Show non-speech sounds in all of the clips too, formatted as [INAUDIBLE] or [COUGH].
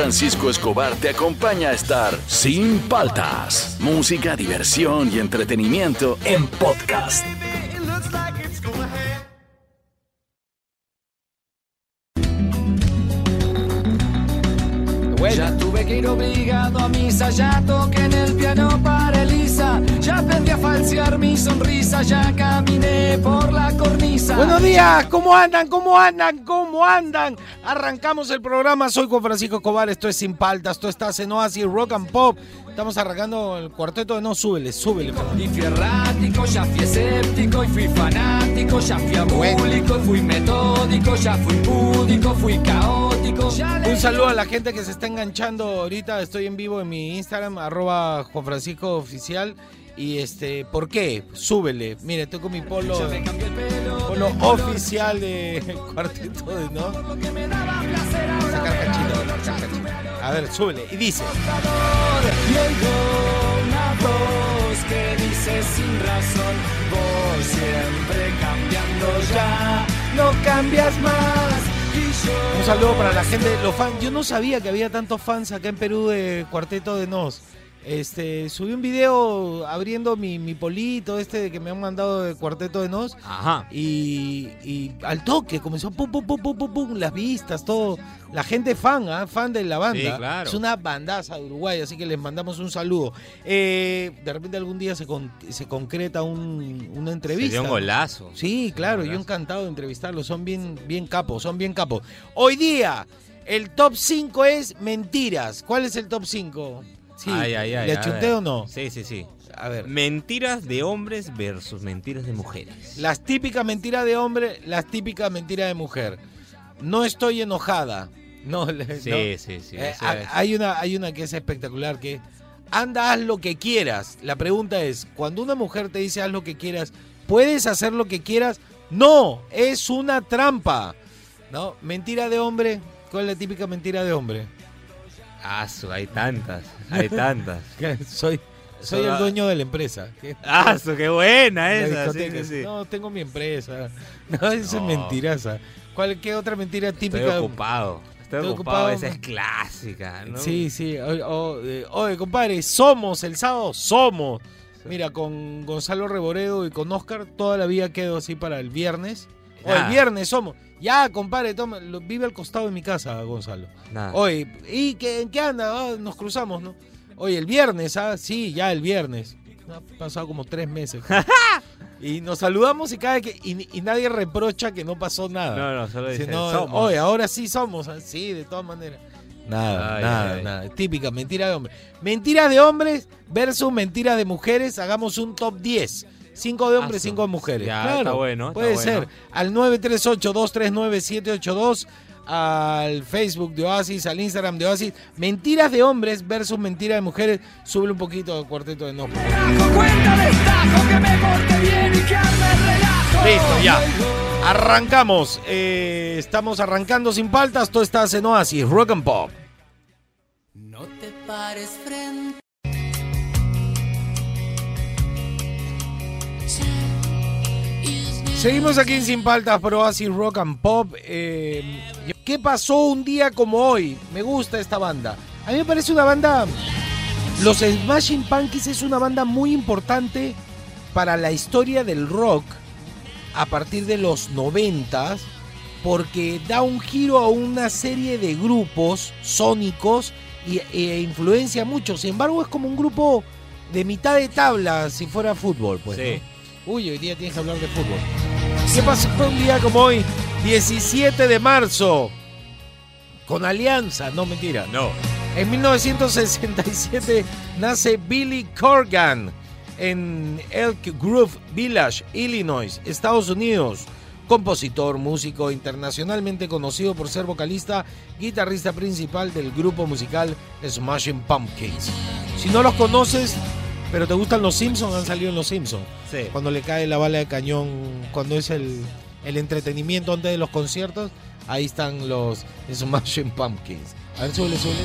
Francisco Escobar te acompaña a estar sin paltas. Música, diversión y entretenimiento en podcast. Ya tuve que ir obligado a en el piano para aprendí a falsear mi sonrisa, ya caminé por la cornisa. Buenos días, ¿cómo andan? ¿Cómo andan? ¿Cómo andan? Arrancamos el programa, soy Juan Francisco Escobar, esto es Sin Paltas, esto está en Oasis Rock and Pop. Estamos arrancando el cuarteto de No, súbele, súbele. Y fui errático, ya fui escéptico, y fui fanático, ya fui abúlico, fui metódico, ya fui púdico, fui caótico. Un saludo a la gente que se está enganchando ahorita, estoy en vivo en mi Instagram, arroba Juan Francisco Oficial. Y este, ¿por qué? Súbele. Mire, estoy con mi polo, polo oficial de [LAUGHS] cuarteto de No. Sacar cachito, sacar cachito. A ver, súbele. Y dice. Y oigo una voz que dice sin razón, vos siempre cambiando ya, no cambias más. Y yo Un saludo para la gente, los fans. Yo no sabía que había tantos fans acá en Perú de Cuarteto de Nos. Este, subí un video abriendo mi, mi polito este de que me han mandado de Cuarteto de Nos. Ajá. Y, y al toque comenzó pum, pum, pum, pum, pum, pum, las vistas, todo. La gente fan, ¿ah? fan de la banda. Sí, claro. Es una bandaza de Uruguay, así que les mandamos un saludo. Eh, de repente algún día se, con- se concreta un- una entrevista. Sería un golazo. Sí, claro, yo Golazo. encantado de entrevistarlos, son bien, bien capos, son bien capos. Hoy día, el top 5 es mentiras. ¿Cuál es el top 5? Sí, Ay, ay, ay, ¿Le achunté o no? Sí, sí, sí. A ver. Mentiras de hombres versus mentiras de mujeres. Las típicas mentiras de hombre, las típicas mentiras de mujer. No estoy enojada. No, [LAUGHS] le- Sí, no. sí, sí. Eh, es. hay, una, hay una que es espectacular que anda, haz lo que quieras. La pregunta es, cuando una mujer te dice haz lo que quieras, ¿puedes hacer lo que quieras? No, es una trampa. ¿No? Mentira de hombre. ¿Cuál es la típica mentira de hombre? Ah, su, hay tantas. Hay [LAUGHS] tantas. Soy, soy el dueño de la empresa. ¿Qué? Ah, su, qué buena esa. Sí, discoteca. sí, sí. No, tengo mi empresa. [LAUGHS] No, esa es No. mentiraza. ¿Cuál, ¿Qué otra mentira Estoy típica? ocupado. Estoy, Estoy ocupado. ocupado. Esa es clásica, ¿no? Sí, sí. O- o- eh, Oye, compadre, somos el sábado, somos. Mira, con Gonzalo Reboredo y con Oscar, toda la vida quedo así para el viernes. O el Ah. viernes somos. Ya, compadre, toma, lo- vive al costado de mi casa, Gonzalo. Nada. Oye, ¿y qué, en qué anda? Ah, nos cruzamos, ¿no? Oye, el viernes, ¿ah? Sí, ya el viernes. Ha pasado como tres meses. [LAUGHS] y nos saludamos y cada vez que. Y, y nadie reprocha que no pasó nada. No, no, solo dicen, somos. Oye, ahora sí somos. ah, Sí, de todas maneras. Nada, Ay, nada, ay. nada. Típica, mentira de hombres. Mentira de hombres versus mentira de mujeres. Hagamos un top 10. Cinco de hombres, Aso. cinco de mujeres. Ya, claro, está bueno, está Puede bueno. ser. Al 938-239-782. Al Facebook de Oasis, al Instagram de Oasis. Mentiras de hombres versus mentiras de mujeres. Sube un poquito al cuarteto de no. Relajo, cuenta destajo que me porte bien y que arme el relajo. Listo, ya. Arrancamos. Eh, estamos arrancando sin paltas. Todo está en Oasis, Rock and Pop. No te pares frente. Seguimos aquí en Sin Paltas por Oasis Rock and Pop. Eh, ¿Qué pasó un día como hoy? Me gusta esta banda. A mí me parece una banda... Los Smashing Pumpkins es una banda muy importante para la historia del rock a partir de los 90 porque da un giro a una serie de grupos sónicos y, e influencia mucho. Sin embargo, es como un grupo de mitad de tabla si fuera fútbol. Pues, Sí. ¿no? Uy, hoy día tienes que hablar de fútbol. ¿Qué pasó un día como hoy? 17 de marzo. Con Alianza, no mentira. No. En 1967 nace Billy Corgan en Elk Grove Village, Illinois, Estados Unidos. Compositor, músico internacionalmente conocido por ser vocalista, guitarrista principal del grupo musical Smashing Pumpkins. Si no los conoces, pero te gustan los Simpsons, han salido en los Simpsons. Sí. Cuando le cae la bala de cañón, cuando es el, el entretenimiento antes de los conciertos, ahí están los Smashing Pumpkins. A ver, súbele, súbele.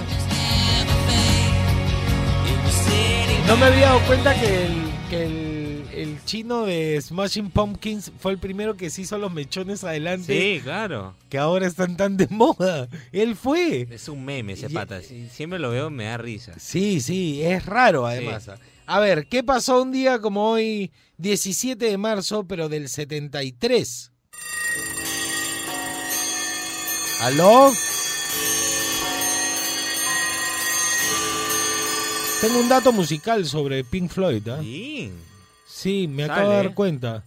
No me había dado cuenta que el, que el, el chino de Smashing Pumpkins fue el primero que se hizo los mechones adelante Sí, claro. que ahora están tan de moda. Él fue. Es un meme ese Y- pata. Si- Siempre lo veo, me da risa. Sí, sí, es raro además. A ver, ¿qué pasó un día como hoy, 17 de marzo, pero del 73? ¿Aló? Tengo un dato musical sobre Pink Floyd, ¿ah? Sí. Sí, me acabo de dar cuenta.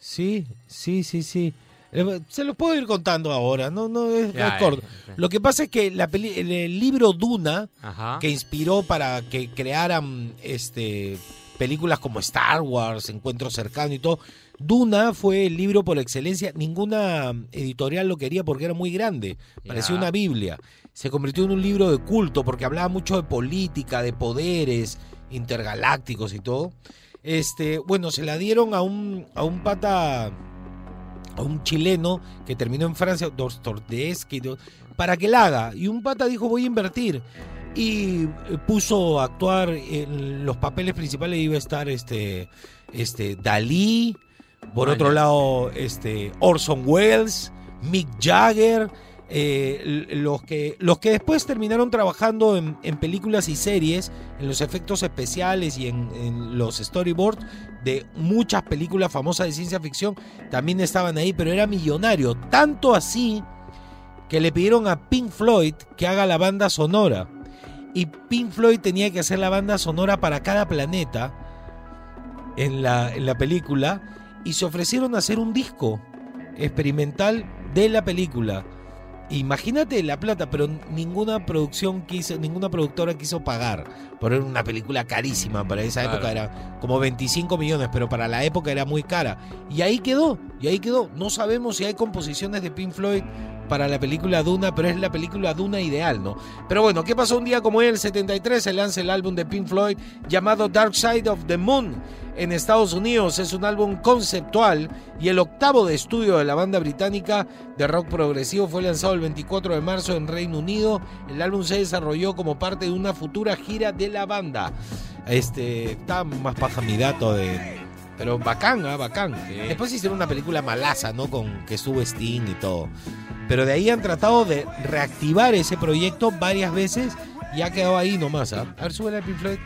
Sí, sí, sí, sí. Eh, Se los puedo ir contando ahora, no, no es, Ya, corto. ya, ya. Lo que pasa es que la peli- el, el libro Duna, Ajá. que inspiró para que crearan este películas como Star Wars, Encuentro Cercano y todo, Duna fue el libro por excelencia. Ninguna editorial lo quería porque era muy grande, parecía una Biblia. Se convirtió en un libro de culto porque hablaba mucho de política, de poderes intergalácticos y todo. Este, bueno, se la dieron a un, a un pata, a un chileno que terminó en Francia, Dostoevsky, ¿no? para que la haga. Y un pata dijo, voy a invertir. Y eh, puso a actuar en los papeles principales, iba a estar este, este Dalí, por Ah, otro lado este, Orson Welles, Mick Jagger, eh, los, que, los que después terminaron trabajando en, en películas y series, en los efectos especiales y en, en los storyboards de muchas películas famosas de ciencia ficción, también estaban ahí, pero era millonario. Tanto así que le pidieron a Pink Floyd que haga la banda sonora. Y Pink Floyd tenía que hacer la banda sonora para cada planeta en la, en la película. Y se ofrecieron a hacer un disco experimental de la película. Imagínate la plata, pero ninguna producción quiso, ninguna productora quiso pagar. Por una película carísima. Para esa Claro. época era como 25 millones, pero para la época era muy cara. Y ahí quedó, y ahí quedó. No sabemos si hay composiciones de Pink Floyd para la película Duna, pero es la película Duna ideal, ¿no? Pero bueno, ¿qué pasó un día como el 73? Se lanza el álbum de Pink Floyd llamado Dark Side of the Moon en Estados Unidos. Es un álbum conceptual y el octavo de estudio de la banda británica de rock progresivo fue lanzado el 24 de marzo en Reino Unido. El álbum se desarrolló como parte de una futura gira de la banda. Este, está más paja mi dato de... Pero bacán, ¿ah? bacán. Después hicieron una película malaza, ¿no? Con que estuvo Sting y todo. Pero de ahí han tratado de reactivar ese proyecto varias veces y ha quedado ahí nomás, ¿ah? A ver, súbele a Pink Floyd.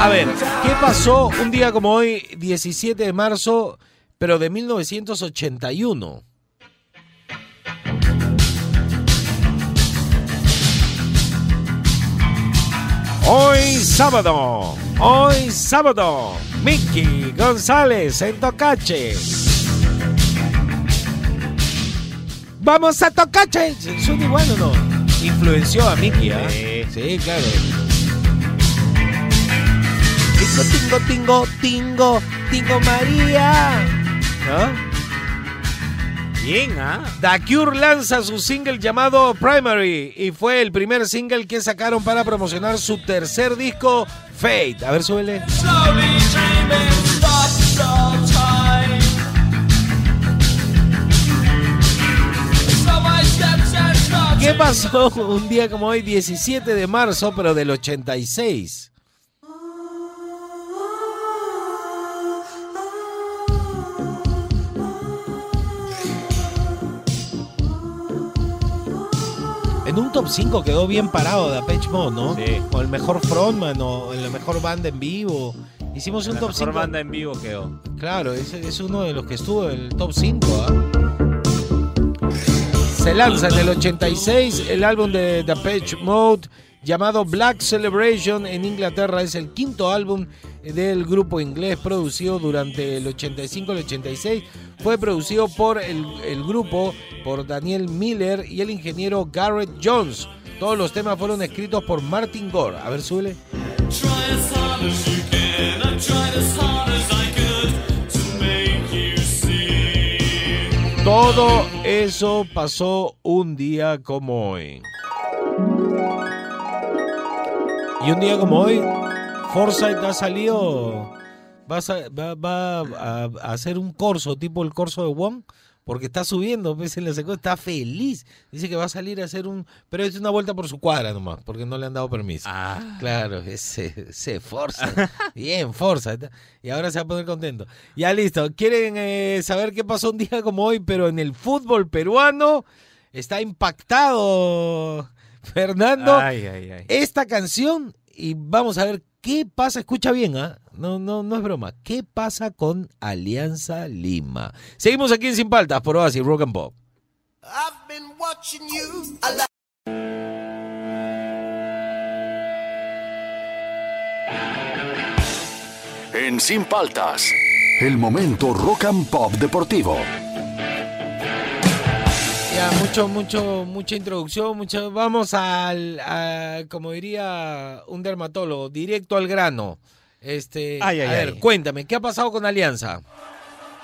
A ver, ¿qué pasó un día como hoy, 17 de marzo, pero de 1981? Hoy sábado, hoy sábado, Mickey González en Tocache. Vamos a Tocache. ¿Son igual o no? Influenció a Mickey, ¿ah? Sí. Sí, claro. Tingo, tingo, tingo, tingo, tingo María. ¿No? Bien, ¿ah? The Cure lanza su single llamado Primary y fue el primer single que sacaron para promocionar su tercer disco, Fate. A ver, súbele. ¿Qué pasó un día como hoy, 17 de marzo, pero del 86? En un top 5 quedó bien parado de Page Mode, ¿no? Sí. Con el mejor frontman o la mejor banda en vivo. Hicimos un La top mejor 5. banda en vivo quedó. Claro, ese es uno de los que estuvo en el top 5. Se lanza en el 86 el álbum de The Page Mode llamado Black Celebration en Inglaterra. Es el quinto álbum del grupo inglés producido durante el 85 y el 86. Fue producido por el, el grupo, por Daniel Miller y el ingeniero Garrett Jones. Todos los temas fueron escritos por Martin Gore. A ver, súbele. Todo eso pasó un día como hoy. Y un día como hoy, Forsyth ha salido, va a, va- va a- a hacer un corso, tipo el corso de Wong, porque está subiendo, pues en la secuencia está feliz. Dice que va a salir a hacer un, pero es una vuelta por su cuadra nomás, porque no le han dado permiso. Ah. Claro, se, se forza. Bien, forza. Y ahora se va a poner contento. Ya listo. ¿Quieren eh, saber qué pasó un día como hoy, pero en el fútbol peruano? Está impactado [LAUGHS] Fernando Ay, ay, ay. esta canción y vamos a ver qué pasa. Escucha bien, ¿ah? No, no, no es broma. ¿Qué pasa con Alianza Lima? Seguimos aquí en Sin Paltas por Oasis Rock and Pop. I've been watching you. I like En Sin Paltas, el momento rock and pop deportivo. Ya, mucho, mucho, mucha introducción, mucho. Vamos al, a, como diría un dermatólogo, directo al grano. Este, Ay, ay, a ver, ay. cuéntame, ¿qué ha pasado con Alianza?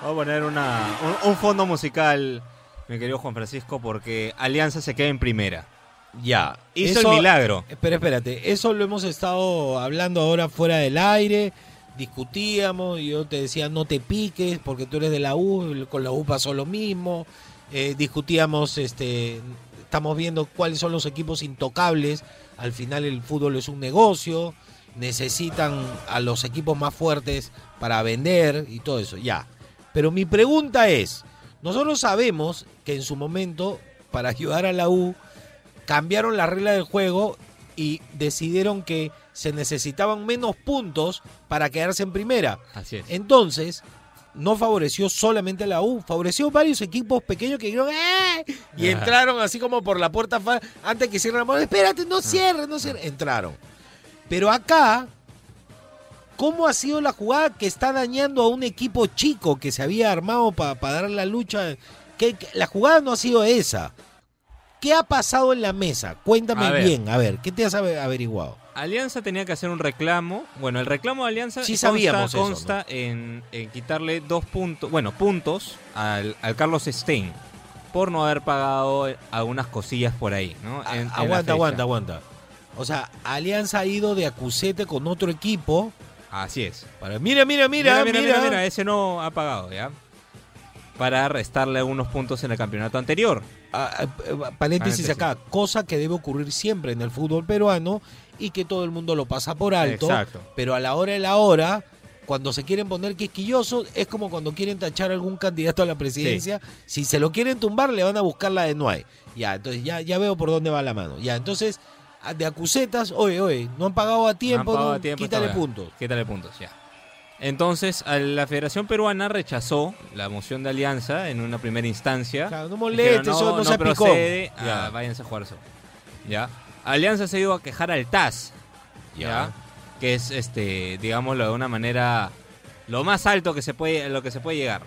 Voy a poner una, un, un fondo musical, mi querido Juan Francisco, porque Alianza se queda en primera. Ya. Hizo el milagro. Pero espérate, eso lo hemos estado hablando ahora fuera del aire. Discutíamos, y yo te decía no te piques porque tú eres de la U, con la U pasó lo mismo. Eh, discutíamos, este, estamos viendo cuáles son los equipos intocables. Al final el fútbol es un negocio, necesitan a los equipos más fuertes para vender y todo eso, ya. Pero mi pregunta es, nosotros sabemos que en su momento, para ayudar a la U, cambiaron la regla del juego y decidieron que se necesitaban menos puntos para quedarse en primera. Así es. Entonces, no favoreció solamente a la U, favoreció varios equipos pequeños que dijeron ¡Eh! y entraron así como por la puerta antes que cierren la puerta. Espérate, no cierres, no cierres. Entraron. Pero acá, ¿cómo ha sido la jugada que está dañando a un equipo chico que se había armado para dar la lucha? Que, la jugada no ha sido esa. ¿Qué ha pasado en la mesa? Cuéntame A bien, a ver, ¿qué te has ave- averiguado? Alianza tenía que hacer un reclamo. Bueno, el reclamo de Alianza Sí consta, sabíamos eso, consta en, en quitarle dos puntos, bueno, puntos al, al Carlos Stein por no haber pagado algunas cosillas por ahí, ¿no? En- aguanta, aguanta, aguanta. O sea, Alianza ha ido de acusete con otro equipo. Así es. Para, mira, mira, mira, mira. mira, mira, ese no ha pagado, ¿ya? Para restarle algunos puntos en el campeonato anterior. Ah, ah, eh, paréntesis Paréntesis. acá, cosa que debe ocurrir siempre en el fútbol peruano y que todo el mundo lo pasa por alto. Exacto. Pero a la hora de la hora, cuando se quieren poner quisquillosos, es como cuando quieren tachar a algún candidato a la presidencia. Si se lo quieren tumbar, le van a buscar la de Nuay. Ya, entonces ya, ya veo por dónde va la mano. Ya, entonces, de acusetas, oye, oye, no han pagado a tiempo, No pagado no, a tiempo, quítale puntos. Quítale puntos, ya. Entonces, la Federación Peruana rechazó la moción de alianza en una primera instancia. Claro, no molestes, Dijeron, eso no sea picón". procede, ah, Ya. váyanse a jugar eso. ¿Ya? Alianza se iba a quejar al TAS, ¿ya? Que es, este, digámoslo de una manera, lo más alto que se puede, lo que se puede llegar,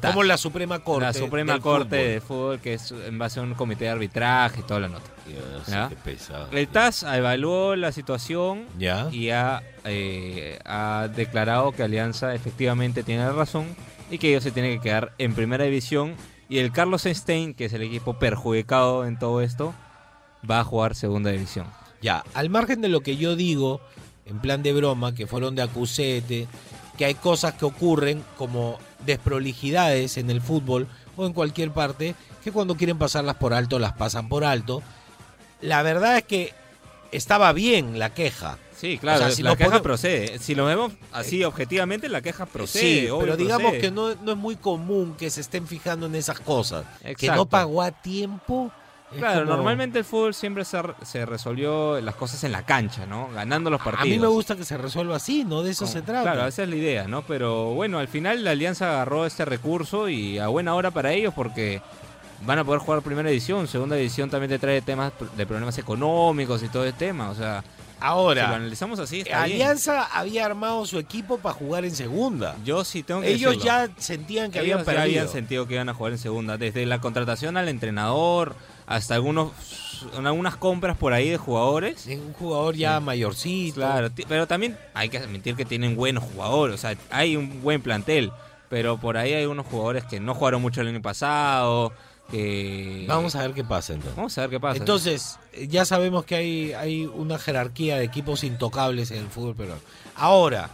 TAS. Como la Suprema Corte. la Suprema Corte fútbol. de Fútbol, que es en base a un comité de arbitraje y toda la nota. Dios, ¿Ya? qué pesado. El TAS evaluó la situación y ha, eh, ha declarado que Alianza efectivamente tiene la razón y que ellos se tienen que quedar en primera división y el Carlos Stein, que es el equipo perjudicado en todo esto, va a jugar segunda división. Ya, al margen de lo que yo digo, en plan de broma, que fueron de acusete, que hay cosas que ocurren como desprolijidades en el fútbol o en cualquier parte, que cuando quieren pasarlas por alto, las pasan por alto. La verdad es que estaba bien la queja. Sí, claro, O sea, si la queja pone- procede. Si lo vemos así objetivamente, la queja procede. sí, obvio pero digamos procede. que no, no es muy común que se estén fijando en esas cosas. Que Exacto. no pagó a tiempo. Claro, como- normalmente el fútbol siempre se, re- se resolvió las cosas en la cancha, ¿no? Ganando los partidos. A mí me gusta que se resuelva así, ¿no? De eso se trata. Claro, esa es la idea, ¿no? Pero bueno, al final la Alianza agarró este recurso y a buena hora para ellos porque van a poder jugar primera edición. Segunda edición también te trae temas de problemas económicos y todo el tema. O sea, si lo Ahora, analizamos así, está bien. Alianza había armado su equipo para jugar en segunda. Yo sí tengo que Ellos decirlo. ya sentían que Ellos habían ya perdido. habían sentido que iban a jugar en segunda. Desde la contratación al entrenador hasta algunos algunas compras por ahí de jugadores. Un jugador ya Sí. mayorcito. Claro, pero también hay que admitir que tienen buenos jugadores, o sea, hay un buen plantel, pero por ahí hay unos jugadores que no jugaron mucho el año pasado, que... Vamos a ver qué pasa entonces. Vamos a ver qué pasa. Entonces, eh, ya sabemos que hay, hay una jerarquía de equipos intocables en el fútbol peruano. Ahora,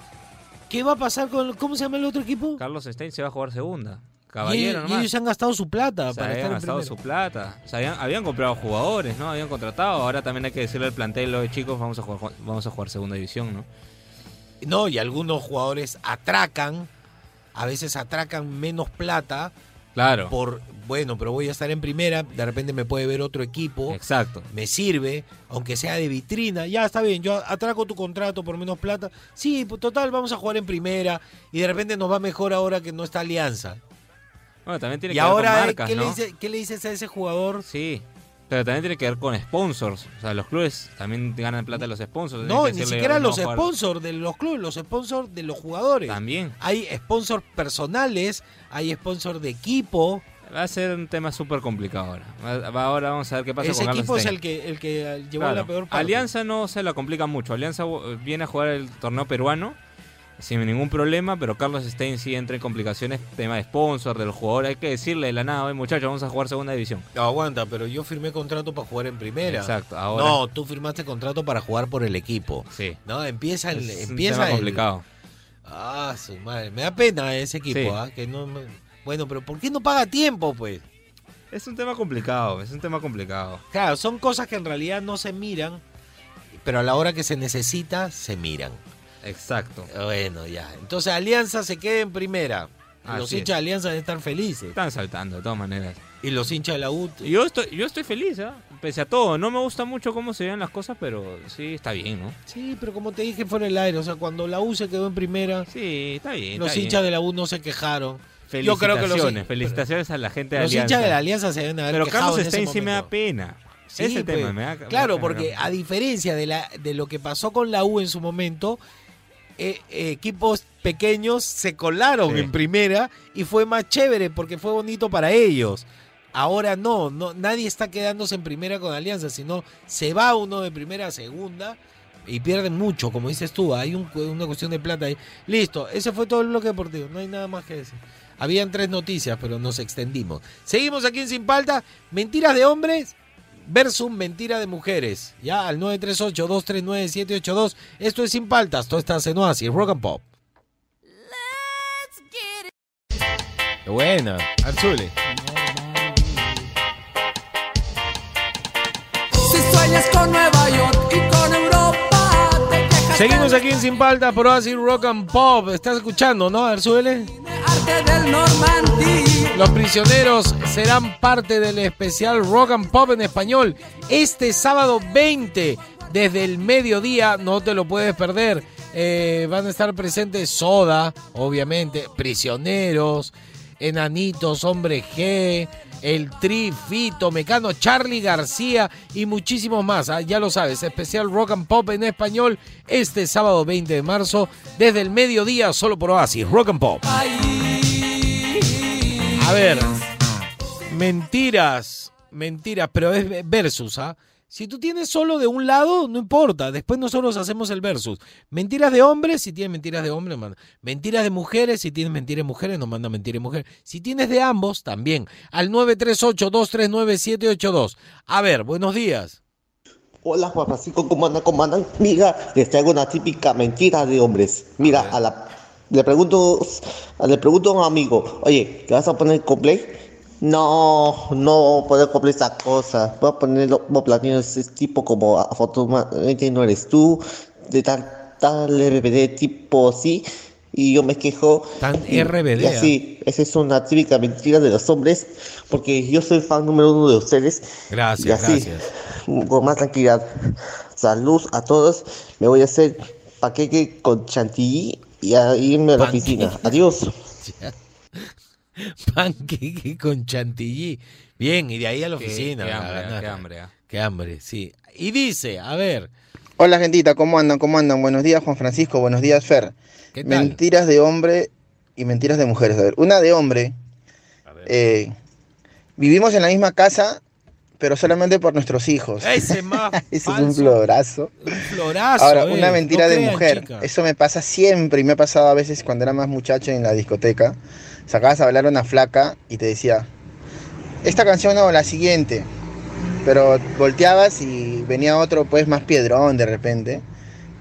¿qué va a pasar con. ¿Cómo se llama el otro equipo? Carlos Stein se va a jugar segunda. Caballero y, y ellos han gastado su plata para habían estar gastado su plata. Habían, habían comprado jugadores, ¿no? Habían contratado. Ahora también hay que decirle al plantel, "Oye, chicos, vamos a jugar, vamos a jugar segunda división, ¿no? No, y algunos jugadores atracan, a veces atracan menos plata Claro. por, bueno, pero voy a estar en primera, de repente me puede ver otro equipo, Exacto. me sirve, aunque sea de vitrina, ya está bien, yo atraco tu contrato por menos plata, sí, pues, total, vamos a jugar en primera, y de repente nos va mejor ahora que no está Alianza. Bueno, también tiene Y que ver ahora, con marcas, ¿qué, ¿no? le dice- ¿qué le dices a ese jugador? Sí. Pero también tiene que ver con sponsors. O sea, los clubes también ganan plata de los sponsors. No, ni siquiera "Oye, no los vas a jugar". sponsors de los clubes, los sponsors de los jugadores. También. Hay sponsors personales, hay sponsors de equipo. Va a ser un tema súper complicado ahora. Va- Ahora vamos a ver qué pasa Ese con Carlos equipo es el que, el que llevó Claro. la peor parte. Alianza no se la complica mucho. Alianza eh, viene a jugar el torneo peruano sin ningún problema, pero Carlos Stein sí entra en complicaciones, tema de sponsor, del jugador. Hay que decirle de la nada, "Oye, muchachos, vamos a jugar segunda división. No, aguanta, pero yo firmé contrato para jugar en primera. Exacto, ahora No, tú firmaste contrato para jugar por el equipo. sí. No, empieza el, Es un empieza tema el- complicado. Ah, su madre. Me da pena ese equipo, Sí. ¿ah? Que no Bueno, pero ¿por qué no paga tiempo, pues? Es un tema complicado, es un tema complicado. Claro, son cosas que en realidad no se miran, pero a la hora que se necesita, se miran. Exacto. Bueno, ya. Entonces Alianza se queda en primera. Así los es. hinchas de Alianza deben estar felices. Están saltando de todas maneras. Y los hinchas de la U. Yo estoy, yo estoy feliz, ¿ah? pese a todo. No me gusta mucho cómo se ven las cosas, pero sí está bien, ¿no? Sí, pero como te dije fuera el aire, o sea, cuando la U se quedó en primera, Sí, está bien. los está hinchas bien. de la U no se quejaron. Felicitaciones, Yo creo que los, felicitaciones a la gente de los Alianza. hinchas de la Alianza se deben haber Pero Carlos en ese Stein sí me da pena. Sí, Ese pues, tema me da me da Claro, porque ¿no? a diferencia de, la, de lo que pasó con la U en su momento, eh, eh, equipos pequeños se colaron Sí. en primera y fue más chévere porque fue bonito para ellos. Ahora no, no, nadie está quedándose en primera con Alianza, sino se va uno de primera a segunda y pierden mucho, como dices tú, hay un- una cuestión de plata ahí. Listo, ese fue todo el bloque deportivo, no hay nada más que decir. Habían tres noticias, pero nos extendimos. Seguimos aquí en Sin Palta, mentiras de hombres versus mentira de mujeres. Ya al 938-239-782. Esto es Sin Paltas, todo está en Oasis, Rock and Pop. Qué buena, Arzule. Si sueñas con Nueva York y Seguimos aquí en Sin Paltas por Oasis Rock and Pop. ¿Estás escuchando, no, Normandí. Los prisioneros serán parte del especial Rock and Pop en español este sábado 20 desde el mediodía. No te lo puedes perder. Eh, van a estar presentes Soda, obviamente, prisioneros, enanitos, hombre G, el Tri, Fito, Mecano, Charlie García y muchísimos más. Ah, Ya lo sabes, especial Rock and Pop en español este sábado 20 de marzo desde el mediodía solo por Oasis Rock and Pop. A ver, mentiras, mentiras, pero es versus, ¿ah? Si tú tienes solo de un lado, no importa. Después nosotros hacemos el versus. Mentiras de hombres, si tienes mentiras de hombres, manda. Mentiras de mujeres, si tienes mentiras de mujeres, nos manda mentiras de mujeres. Si tienes de ambos, también. Al 938-239-782. A ver, buenos días. Hola Juan Francisco, ¿cómo andan? ¿Cómo andan? Mira, les traigo una típica mentira de hombres. Mira, a la, le pregunto, le pregunto a un amigo, oye, ¿te vas a poner cosplay? No, no poner cosplay esa cosa. Voy a poner como platino ese tipo como afortunadamente no eres tú, de tal, tal RBD tipo así. Y yo me quejo. Tan y- RBD, Y así, esa es una típica mentira de los hombres, porque yo soy fan número uno de ustedes. Gracias, Y así, gracias. con más tranquilidad. Salud a todos. Me voy a hacer paquete con chantilly y a irme a la oficina. [LAUGHS] Adiós. [LAUGHS] Panqueque con chantilly. Bien, y de ahí a la oficina. qué a hambre, qué hambre, ah. Qué hambre, sí. Y dice, a ver, Hola gentita, ¿cómo andan? ¿Cómo andan? Buenos días Juan Francisco, buenos días Fer. ¿qué tal? Mentiras de hombre y mentiras de mujeres. A ver, una de hombre. eh, vivimos en la misma casa, pero solamente por nuestros hijos. Ese más [LAUGHS] Ese es un falso, florazo. un florazo. Ahora, eh. una mentira No de crean, mujer. Eso me pasa siempre y me ha pasado a veces cuando era más muchacho en la discoteca. Sacabas a bailar una flaca y te decía, esta canción o la siguiente. Pero volteabas y venía otro pues más piedrón de repente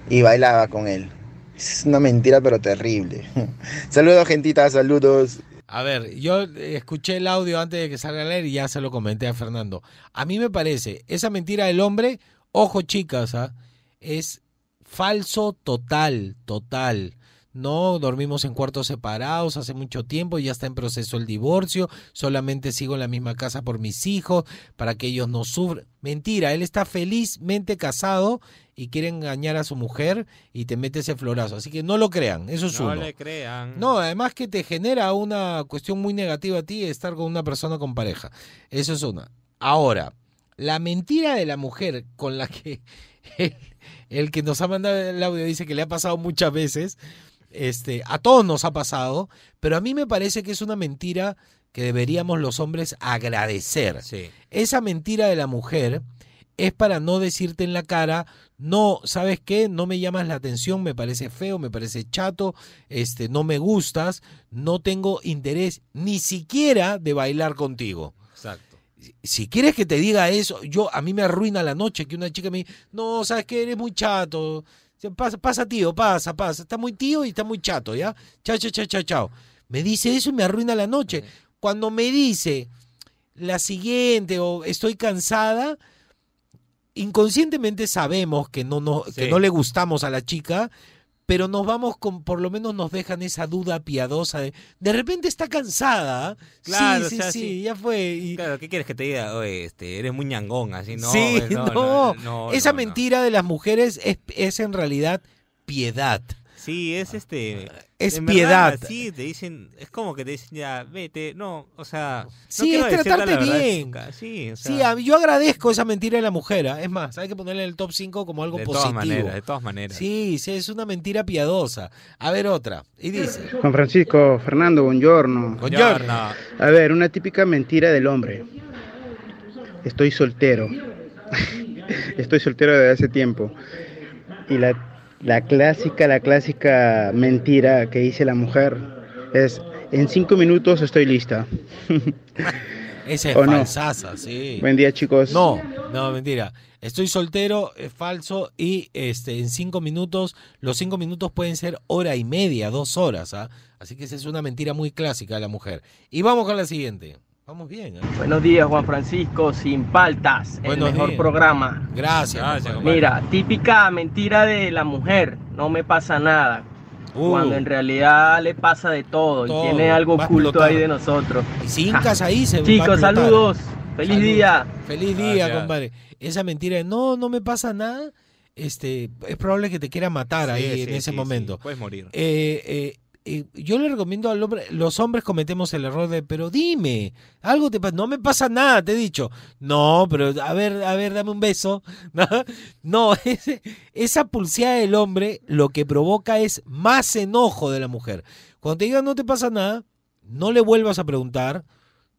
y bailaba con él. Es una mentira pero terrible. [LAUGHS] saludos gentita, saludos. A ver, yo escuché el audio antes de que salga a leer y ya se lo comenté a Fernando. A mí me parece, esa mentira del hombre, ojo chicas, ¿ah? es falso total, total. No, dormimos en cuartos separados hace mucho tiempo, ya está en proceso el divorcio, solamente sigo en la misma casa por mis hijos, para que ellos no sufran. Mentira, él está felizmente casado y quiere engañar a su mujer y te mete ese florazo. Así que no lo crean, eso es No uno. le crean. No, además que te genera una cuestión muy negativa a ti estar con una persona con pareja. Eso es una. Ahora, la mentira de la mujer con la que [LAUGHS] el, el que nos ha mandado el audio dice que le ha pasado muchas veces, este, a todos nos ha pasado, pero a mí me parece que es una mentira que deberíamos los hombres agradecer. Sí. Esa mentira de la mujer es para no decirte en la cara, no, ¿sabes qué? No me llamas la atención, me parece feo, me parece chato, este, no me gustas, no tengo interés ni siquiera de bailar contigo. Exacto. Si quieres que te diga eso, yo a mí me arruina la noche que una chica me diga, no, ¿sabes qué? Eres muy chato. Pasa, pasa, tío, pasa, pasa. Está muy tío y está muy chato, ¿ya? Chao, chao, chao, chao, chao. Me dice eso y me arruina la noche. Cuando me dice la siguiente o estoy cansada, inconscientemente sabemos que no, no, que no le gustamos a la chica, pero nos vamos con, por lo menos nos dejan esa duda piadosa de, de repente está cansada. Claro, sí, o sea, sí, sí, ya fue. Y- Claro, ¿qué quieres que te diga? Oye, este, eres muy ñangón, así, no. sí, pues, [LAUGHS] no, no, no, esa mentira de las mujeres es, es en realidad piedad. Sí, es este. Es piedad. verdad, sí, te dicen. Es como que te dicen, ya, vete. No, o sea. no Sí, es tratarte verdad bien. Sí, o sea. Sí, a mí- yo agradezco esa mentira de la mujer. ¿ah? Es más, hay que ponerle en el top 5 como algo de positivo. todas maneras, de todas maneras. Sí, sí, es una mentira piadosa. A ver otra. Y dice, Juan Francisco, Fernando, buongiorno. Buongiorno. A ver, una típica mentira del hombre. Estoy soltero. [LAUGHS] Estoy soltero desde hace tiempo. Y la, la clásica, la clásica mentira que dice la mujer es, en cinco minutos estoy lista. [LAUGHS] esa es ¿O no? sí. Buen día, chicos. No, no, mentira. Estoy soltero, es falso y este en cinco minutos, los cinco minutos pueden ser hora y media, dos horas, ¿ah? Así que esa es una mentira muy clásica de la mujer. Y vamos con la siguiente. Vamos bien, ¿eh? Buenos días, Juan Francisco, sin paltas, el mejor días. programa. Gracias. Gracias. Mira, típica mentira de la mujer, no me pasa nada. Uh, Cuando en realidad le pasa de todo, Todo, y tiene algo va oculto ahí de nosotros. y si hincas ahí se va a Chicos, saludos, feliz Salud. día. Feliz día, Gracias. compadre. Esa mentira de no, no me pasa nada, este, es probable que te quiera matar ahí Sí, en ese sí, momento. sí, puedes morir. Eh, eh, yo le recomiendo al hombre, los hombres cometemos el error de, pero dime, algo te pasa, no me pasa nada, te he dicho. No, pero a ver, a ver, dame un beso. [LAUGHS] No, [LAUGHS] esa pulseada del hombre lo que provoca es más enojo de la mujer. Cuando te digan no te pasa nada, no le vuelvas a preguntar,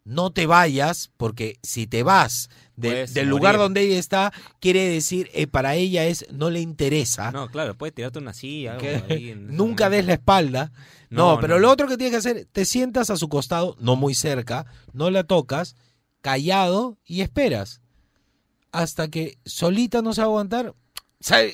no te vayas, porque si te vas de- del lugar morir. donde ella está, quiere decir, eh, para ella es, no le interesa. No, claro, puedes tirarte una silla. que ahí en nunca des la espalda. No, No, pero no. lo otro que tienes que hacer, te sientas a su costado, no muy cerca, no la tocas, callado y esperas hasta que solita no se va a aguantar.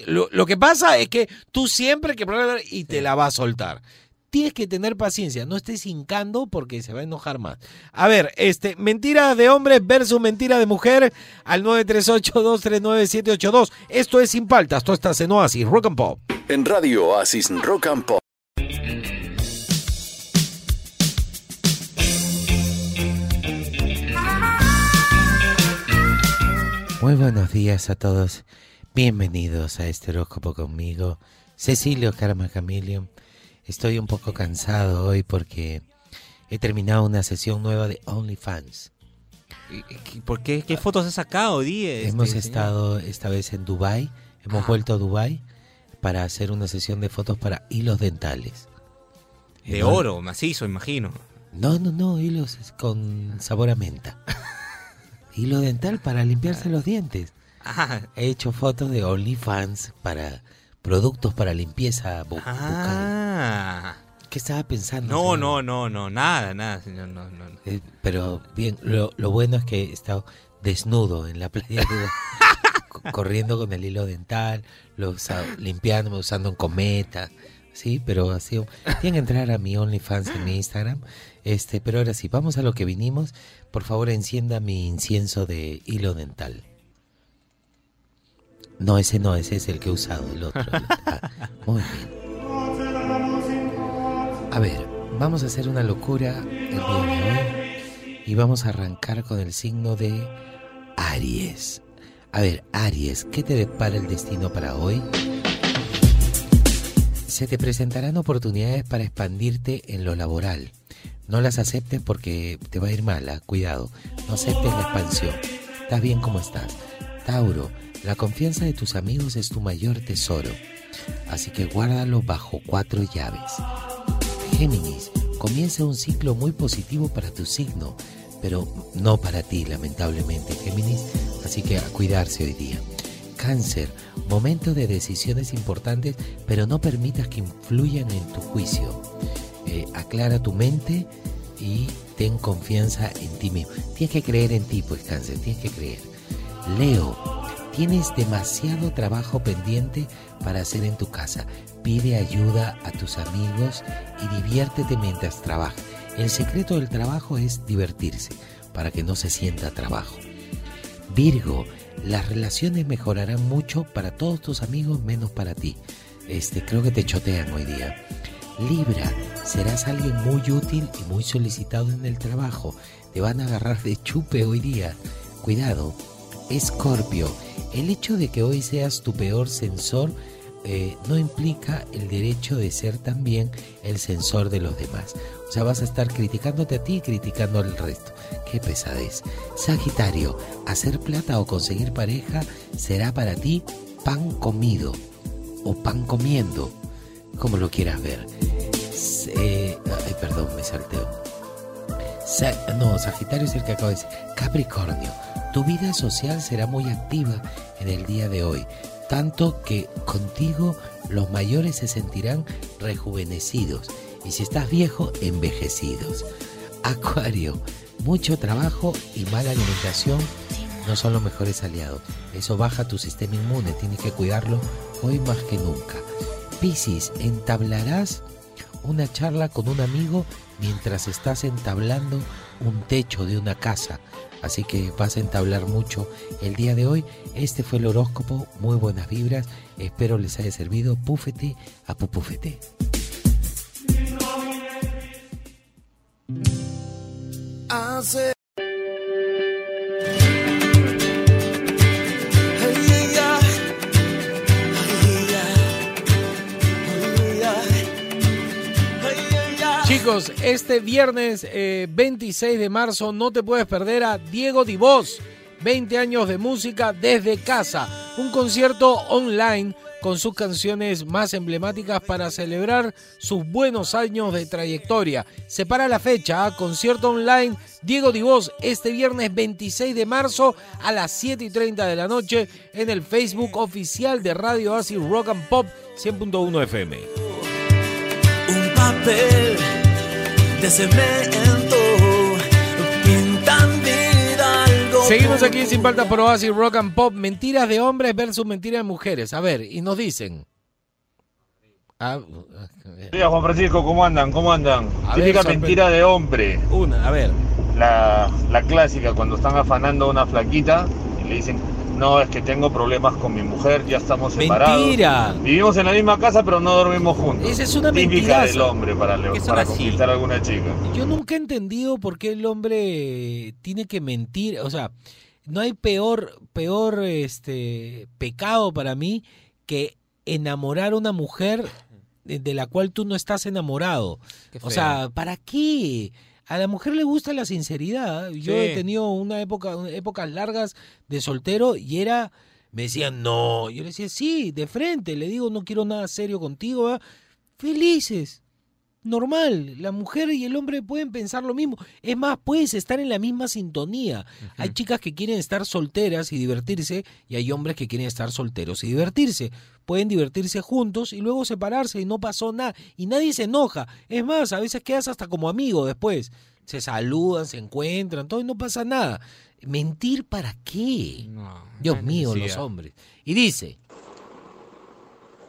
Lo, lo que pasa es que tú siempre que y te la va a soltar. Tienes que tener paciencia, no estés hincando porque se va a enojar más. A ver, este, mentira de hombre versus mentira de mujer al 938-239-782. Esto es Sin Paltas, tú estás en Oasis, Rock and Pop. En Radio Oasis Rock and Pop. Muy buenos días a todos. Bienvenidos a este horóscopo conmigo. Cecilio Karma Camilion. Estoy un poco cansado hoy porque he terminado una sesión nueva de OnlyFans. ¿Y- y- ¿Por qué? ¿Qué fotos has sacado, Die? este, Hemos señor? estado esta vez en Dubai. Hemos Ah. vuelto a Dubai para hacer una sesión de fotos para hilos dentales. De No, oro, macizo, imagino. No, no, no, hilos con sabor a menta. [LAUGHS] Hilo dental para limpiarse los dientes. Ah, He hecho fotos de OnlyFans para productos para limpieza bu- bucal. ah. ¿Qué estaba pensando? No, señor? no, no, no, nada, nada, señor, no, no. no. Eh, pero bien, lo, lo bueno es que he estado desnudo en la playa, de- [LAUGHS] corriendo con el hilo dental, lo limpiándome, usando un cometa. Sí, pero ha sido... Tienen que entrar a mi OnlyFans en mi Instagram. Este, pero ahora sí, vamos a lo que vinimos. Por favor, encienda mi incienso de hilo dental. No, ese no, ese es el que he usado, el otro. [LAUGHS] Ah, muy bien. A ver, vamos a hacer una locura el día de hoy y vamos a arrancar con el signo de Aries. A ver, Aries, ¿qué te depara el destino para hoy? Se te presentarán oportunidades para expandirte en lo laboral. No las aceptes porque te va a ir mala, cuidado. No aceptes la expansión. Estás bien como estás. Tauro, la confianza de tus amigos es tu mayor tesoro. Así que guárdalo bajo cuatro llaves. Géminis, comienza un ciclo muy positivo para tu signo, pero no para ti, lamentablemente, Géminis, así que cuidarse hoy día. Cáncer, momento de decisiones importantes, pero no permitas que influyan en tu juicio. Eh, aclara tu mente y ten confianza en ti mismo. Tienes que creer en ti, pues cáncer, tienes que creer. Leo, tienes demasiado trabajo pendiente para hacer en tu casa. Pide ayuda a tus amigos y diviértete mientras trabajas. El secreto del trabajo es divertirse, para que no se sienta trabajo. Virgo, las relaciones mejorarán mucho para todos tus amigos menos para ti. Este, creo que te chotean hoy día. Libra, serás alguien muy útil y muy solicitado en el trabajo. Te van a agarrar de chupe hoy día. Cuidado. Escorpio, el hecho de que hoy seas tu peor sensor eh, no implica el derecho de ser también el sensor de los demás. O sea, vas a estar criticándote a ti y criticando al resto. Qué pesadez. Sagitario, hacer plata o conseguir pareja será para ti pan comido o pan comiendo, como lo quieras ver. Eh, ay, perdón, me salteo. Sa- no, Sagitario es el que acabo de decir. Capricornio, tu vida social será muy activa en el día de hoy, tanto que contigo los mayores se sentirán rejuvenecidos y si estás viejo, envejecidos. Acuario, mucho trabajo y mala alimentación no son los mejores aliados. Eso baja tu sistema inmune, tienes que cuidarlo hoy más que nunca. Piscis, entablarás una charla con un amigo mientras estás entablando un techo de una casa. Así que vas a entablar mucho el día de hoy. Este fue el horóscopo. Muy buenas vibras. Espero les haya servido. Púfete a pupúfete. Hace. Este viernes eh, 26 de marzo no te puedes perder a Diego Divos. 20 años de música desde casa. Un concierto online con sus canciones más emblemáticas para celebrar sus buenos años de trayectoria. Separa la fecha, ¿ah? concierto online Diego Divos este viernes 26 de marzo a las 7 y 30 de la noche en el Facebook oficial de Radio Acid Rock and Pop 100.1 FM. Un papel de cemento pintan vida algo. Seguimos aquí sin falta por Oasis Rock and Pop. Mentiras de hombres versus mentiras de mujeres. A ver, y nos dicen. Ah, Días, Juan Francisco, ¿cómo andan? ¿Cómo andan? A ver, Típica sorpre- mentira de hombre. una, a ver. La, la clásica, cuando están afanando a una flaquita y le dicen, no, es que tengo problemas con mi mujer, ya estamos separados. Mentira. Vivimos en la misma casa, pero no dormimos juntos. Esa es una Típica mentiraza. del hombre para, le- para conquistar a alguna chica. Yo nunca he entendido por qué el hombre tiene que mentir. O sea, no hay peor, peor este pecado para mí que enamorar a una mujer de, la cual tú no estás enamorado. O sea, ¿para qué? A la mujer le gusta la sinceridad. Yo Sí. he tenido una época, épocas largas de soltero y era, me decían no. Yo le decía sí, de frente. Le digo no quiero nada serio contigo. Felices. Normal, la mujer y el hombre pueden pensar lo mismo. Es más, puedes estar en la misma sintonía. Hay chicas que quieren estar solteras y divertirse y hay hombres que quieren estar solteros y divertirse. Pueden divertirse juntos y luego separarse y no pasó nada. Y nadie se enoja. Es más, a veces quedas hasta como amigo después. Se saludan, se encuentran, todo y no pasa nada. ¿Mentir para qué? No, Dios mío, los hombres. Y dice,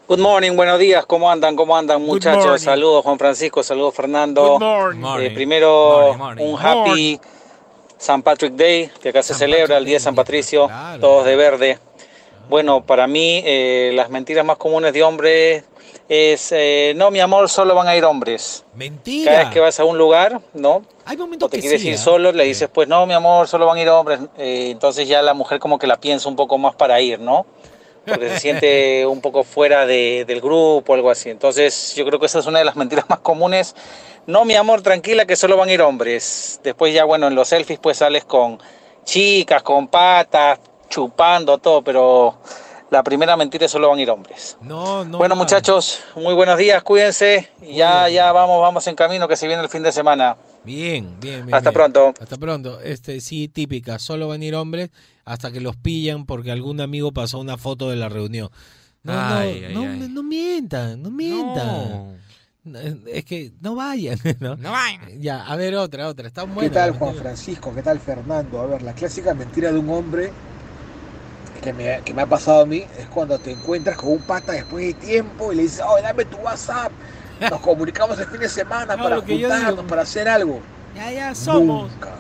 Good morning, buenos días, ¿cómo andan? ¿Cómo andan muchachos? Saludos Juan Francisco, saludos Fernando. Good morning. Eh, Morning. primero, Morning, morning. un happy San Patrick Day, que acá se San celebra Patrick el día de San Patricio, claro. todos de verde. Bueno, para mí eh, las mentiras más comunes de hombres es, eh, no, mi amor, solo van a ir hombres. Mentira. Cada vez que vas a un lugar, ¿no? Hay momentos O te que quieres sí, ir ¿ah? solo, le dices, pues no, mi amor, solo van a ir hombres. Eh, entonces ya la mujer como que la piensa un poco más para ir, ¿no? Porque se siente [LAUGHS] un poco fuera de- del grupo o algo así. Entonces yo creo que esa es una de las mentiras más comunes. No, mi amor, tranquila, que solo van a ir hombres. Después ya, bueno, en los selfies pues sales con chicas, con patas, chupando, todo, pero la primera mentira es solo van a ir hombres. No, no. bueno, muchachos, muy buenos días, cuídense. Y ya, ya vamos, vamos en camino que se viene el fin de semana. Bien, bien, bien. Hasta bien. pronto. Hasta pronto. Este, sí, típica. Solo van a ir hombres hasta que los pillan porque algún amigo pasó una foto de la reunión. No, no, Ay, no, ay. no mientan, no mientan. No. No, Es que no vayan, [LAUGHS] ¿no? No vayan. Ya, a ver otra, otra. Está ¿Qué tal Juan. Francisco? ¿Qué tal Fernando? A ver, la clásica mentira de un hombre que me, que me ha pasado a mí es cuando te encuentras con un pata después de tiempo y le dices, oh, dame tu WhatsApp, nos comunicamos el fin de semana No, para juntarnos, digo. para hacer algo. Ya, ya somos. Nunca.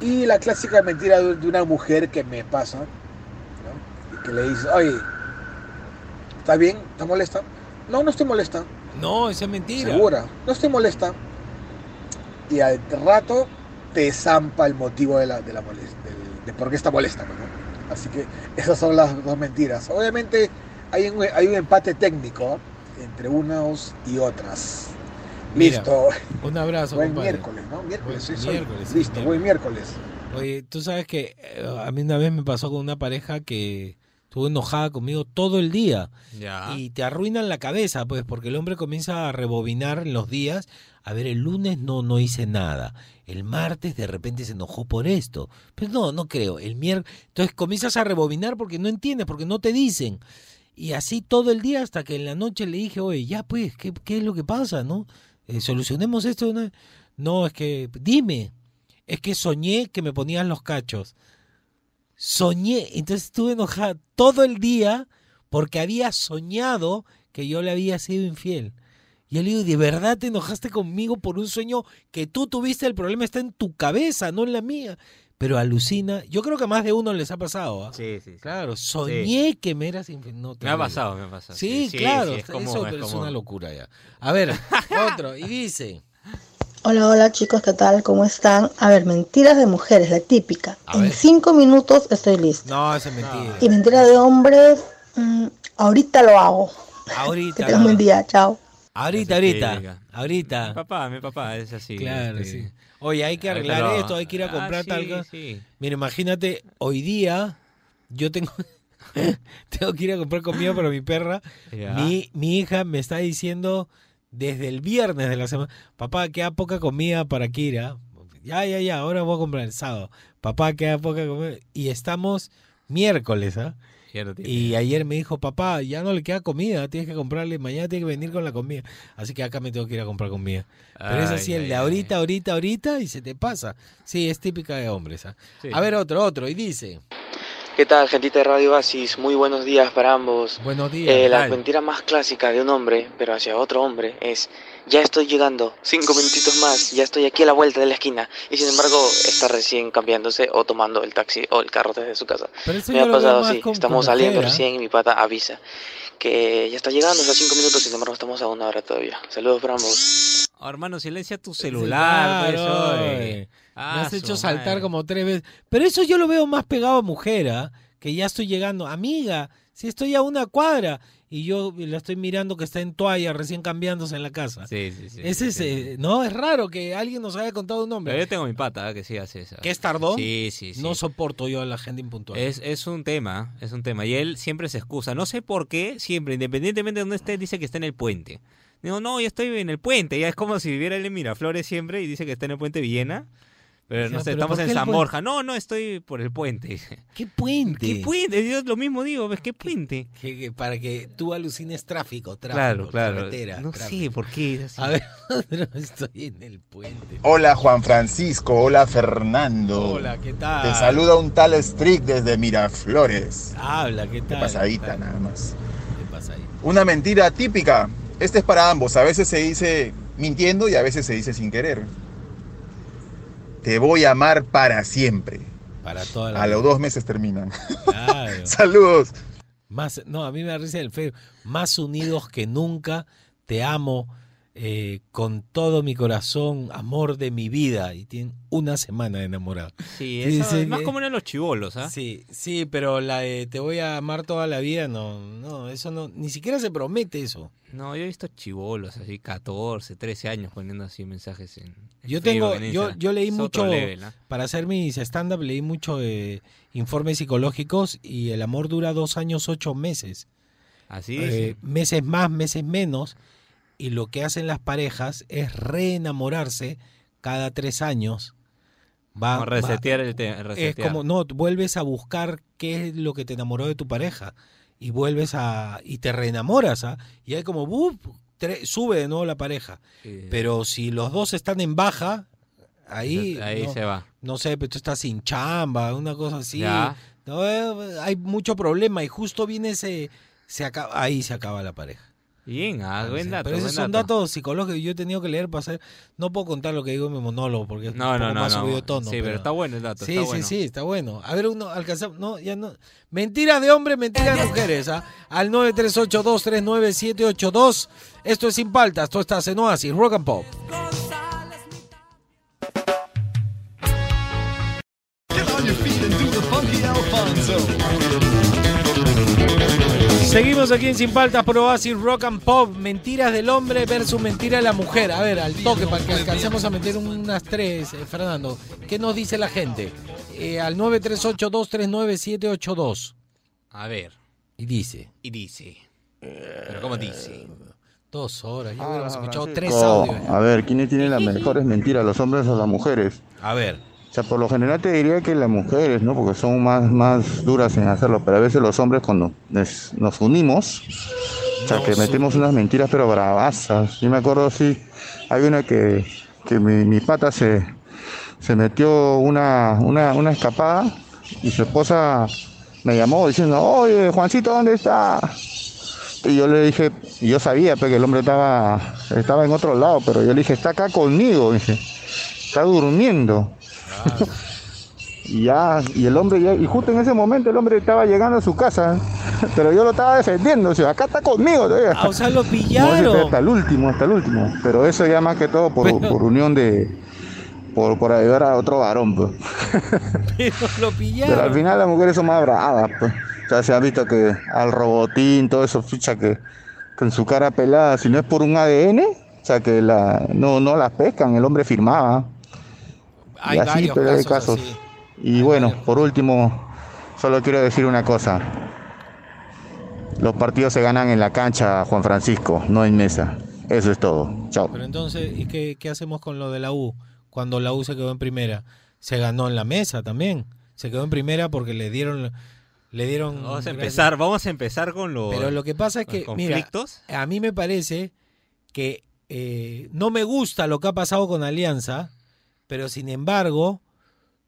Y la clásica mentira de, una mujer que me pasa, ¿no? Y que le dice, oye, ¿está bien? ¿Estás molesta? No, no estoy molesta. No, esa es mentira. Segura, no estoy molesta. Y al rato te zampa el motivo de la, de la molestia, de por qué está molesta. pues, ¿no? Así que esas son las dos mentiras. Obviamente hay un, hay un empate técnico entre unas y otras. Mira, Listo. Un abrazo, Buen compadre. miércoles, ¿no? Miércoles, Buen Listo, miércoles. buen miércoles. Oye, tú sabes que eh, a mí una vez me pasó con una pareja que estuvo enojada conmigo todo el día. Ya. Y te arruinan la cabeza, pues, porque el hombre comienza a rebobinar en los días. A ver, el lunes no, no hice nada. El martes de repente se enojó por esto. Pero no, no creo. El miércoles. Entonces comienzas a rebobinar porque no entiendes, porque no te dicen. Y así todo el día hasta que en la noche le dije, oye, ya pues, ¿qué, qué es lo que pasa, no? Eh, solucionemos esto. de una vez". No, es que, dime, es que soñé que me ponían los cachos. Soñé, entonces estuve enojada todo el día porque había soñado que yo le había sido infiel. Y yo le digo, ¿de verdad te enojaste conmigo por un sueño que tú tuviste? El problema está en tu cabeza, no en la mía. Pero alucina, yo creo que a más de uno les ha pasado. ¿ah? Sí, sí, sí. Claro, soñé que me eras infiel. No, Me ha pasado, me ha pasado. Sí, claro, es eso es una locura ya. A ver, otro, y dice, Hola, hola chicos, ¿qué tal? ¿Cómo están? A ver, mentiras de mujeres, la típica. A en ver. cinco minutos estoy lista. no, esa es mentira. Y mentira de hombres, mm, ahorita lo hago. [LAUGHS] Que Ahorita, tengan buen día, chao. ahorita, ahorita, típica. Mi ahorita. papá, mi papá es así. Claro, este, sí. Oye, hay que ahorita arreglar esto, hay que ir a Ah, comprar sí, tal cosa. sí. Mira, imagínate, hoy día yo tengo [LAUGHS] tengo que ir a comprar comida para mi perra. Mi, mi hija me está diciendo desde el viernes de la semana, papá, queda poca comida para Kira. Ya, ya, ya, ahora voy a comprar el sábado. Papá, queda poca comida. Y estamos miércoles, ¿ah? Y ayer me dijo, papá, ya no le queda comida, tienes que comprarle, mañana tiene que venir con la comida. Así que acá me tengo que ir a comprar comida. Pero es Ay, así, el de ahorita, ahorita, ahorita, y se te pasa. Sí, es típica de hombres. ¿ah? Sí. A ver, otro, otro, y dice, ¿Qué tal, gentita de Radio Basis? Muy buenos días para ambos. buenos días. Eh, la mentira más clásica de un hombre, pero hacia otro hombre, es ya estoy llegando, cinco minutitos más, ya estoy aquí a la vuelta de la esquina. Y sin embargo, está recién cambiándose o tomando el taxi o el carro desde su casa. Me ha pasado así, estamos saliendo recién y mi pata avisa que ya está llegando, está cinco minutos, sin embargo estamos a una hora todavía. Saludos para ambos. Oh, hermano, silencia tu celular. pues, Me Ah, has hecho su saltar madre. como tres veces. Pero eso yo lo veo más pegado a mujer, ¿ah? que ya estoy llegando. Amiga, si estoy a una cuadra y yo la estoy mirando que está en toalla, recién cambiándose en la casa. Sí, sí, sí. Ese sí, es, sí. eh, no, es raro que alguien nos haya contado un Pero nombre. yo tengo mi pata que sí hace eso. ¿Qué es tardón? Sí, sí, sí. No soporto yo a la gente impuntual. Es, es un tema, es un tema. Y él siempre se excusa. No sé por qué, siempre, independientemente de donde esté, dice que está en el puente. Digo, no, yo estoy en el puente. Ya es como si viviera él en Miraflores siempre y dice que está en el puente Villena. Pero no sé, pero estamos ¿por en? Borja. No, no, estoy por el puente. [LAUGHS] ¿Qué puente? ¿Qué puente? Yo lo mismo digo, ¿ves qué puente? Que- que para que tú alucines tráfico, tráfico, Claro, claro. carretera. No tráfico. sé por qué. así. A ver, [LAUGHS] otro, estoy en el puente. Hola Juan Francisco, hola Fernando. Hola, ¿qué tal? Te saluda un tal Strick desde Miraflores. Habla, ¿qué De tal? pasadita ¿Qué tal? nada más. ¿Qué pasa ahí? Una mentira típica. Este es para ambos. A veces se dice mintiendo y a veces se dice sin querer. Te voy a amar para siempre. Para toda la A los dos meses terminan. Claro. [LAUGHS] Saludos. Más, no, a mí me da risa el feo. Más unidos que nunca. Te amo eh, con todo mi corazón, amor de mi vida. Y tienen una semana de enamorado. Sí, Sí, eso sí, es más eh, común en los chivolos, ¿ah? Sí, sí, pero la de te voy a amar toda la vida, no, no, eso no, ni siquiera se promete eso. No, yo he visto chivolos así, 14, 13 años poniendo así mensajes en. en Yo tengo, en yo, yo leí mucho, level, ¿ah? para hacer mis stand-up, leí mucho de informes psicológicos y el amor dura dos años, ocho meses. Así Eh, es. meses más, meses menos. Y lo que hacen las parejas es reenamorarse cada tres años. Va, Como resetear va- el Es como, no, vuelves a buscar qué es lo que te enamoró de tu pareja. Y vuelves a. Y te reenamoras, ¿ah? Y hay como. ¡buf! sube de nuevo la pareja. Sí. Pero si los dos están en baja, ahí. Ahí no, se va. No sé, pero tú estás sin chamba, una cosa así. Ya. No, eh, hay mucho problema y justo viene ese. Se acaba, ahí se acaba la pareja. Bien, ah, buen dato. Pero esos buen son dato. datos psicológicos que yo he tenido que leer para hacer. No puedo contar lo que digo en mi monólogo porque es No, un no, más no. subido tono. Sí, pero está bueno el dato, Sí, está sí, bueno. sí, está bueno. A ver, uno alcanzamos. No, ya no. Mentiras de hombres, mentiras de mujeres. ¿ah? Al 938239782. Esto es Sin Paltas. Esto está en Oasis, Rock and Pop. Seguimos aquí en Sin Paltas por Oasis Rock and Pop. Mentiras del hombre versus mentira de la mujer. A ver, al toque para que alcancemos a meter unas tres, eh, Fernando. ¿Qué nos dice la gente? Eh, al 938239782. A ver. Y dice. Y dice. Pero ¿cómo dice? Dos horas. Ya Ah, hubiéramos escuchado tres audios. A ver, ¿quiénes tienen las mejores mentiras, los hombres o las mujeres? A ver. O sea, por lo general te diría que las mujeres, ¿no? Porque son más, más duras en hacerlo, pero a veces los hombres cuando nos, nos unimos, o sea, que metemos unas mentiras pero bravasas. Yo me acuerdo, sí, hay una que, que mi, mi pata se, se metió una, una, una escapada y su esposa me llamó diciendo, oye, Juancito, ¿dónde está? Y yo le dije, yo sabía pues, que el hombre estaba, estaba en otro lado, pero yo le dije, está acá conmigo, dije, está durmiendo. Y ya, y el hombre, ya, y justo en ese momento el hombre estaba llegando a su casa, pero yo lo estaba defendiendo, o sea, acá está conmigo todavía. Ah, o sea, lo No, pillaron. hasta el último, hasta el último. Pero eso ya más que todo por, por unión de, por, por ayudar a otro varón, pues. [LAUGHS] Pero lo Pero al final las mujeres son más bravas, pues. O sea, se ha visto que al robotín, todo eso, ficha que con su cara pelada, si no es por un ADN, o sea, que la, no, no las pescan, el hombre firmaba. Hay y así, varios pero hay casos casos. Y bueno, por último, solo quiero decir una cosa. Los partidos se ganan en la cancha, Juan Francisco, no en mesa. Eso es todo. Chao. Pero entonces, ¿y qué, qué hacemos con lo de la U? Cuando la U se quedó en primera. Se ganó en la mesa también. Se quedó en primera porque le dieron... Le dieron Vamos a empezar, vamos a empezar con los Pero lo que pasa es que, mira, conflictos. a mí me parece que eh, no me gusta lo que ha pasado con Alianza, pero sin embargo,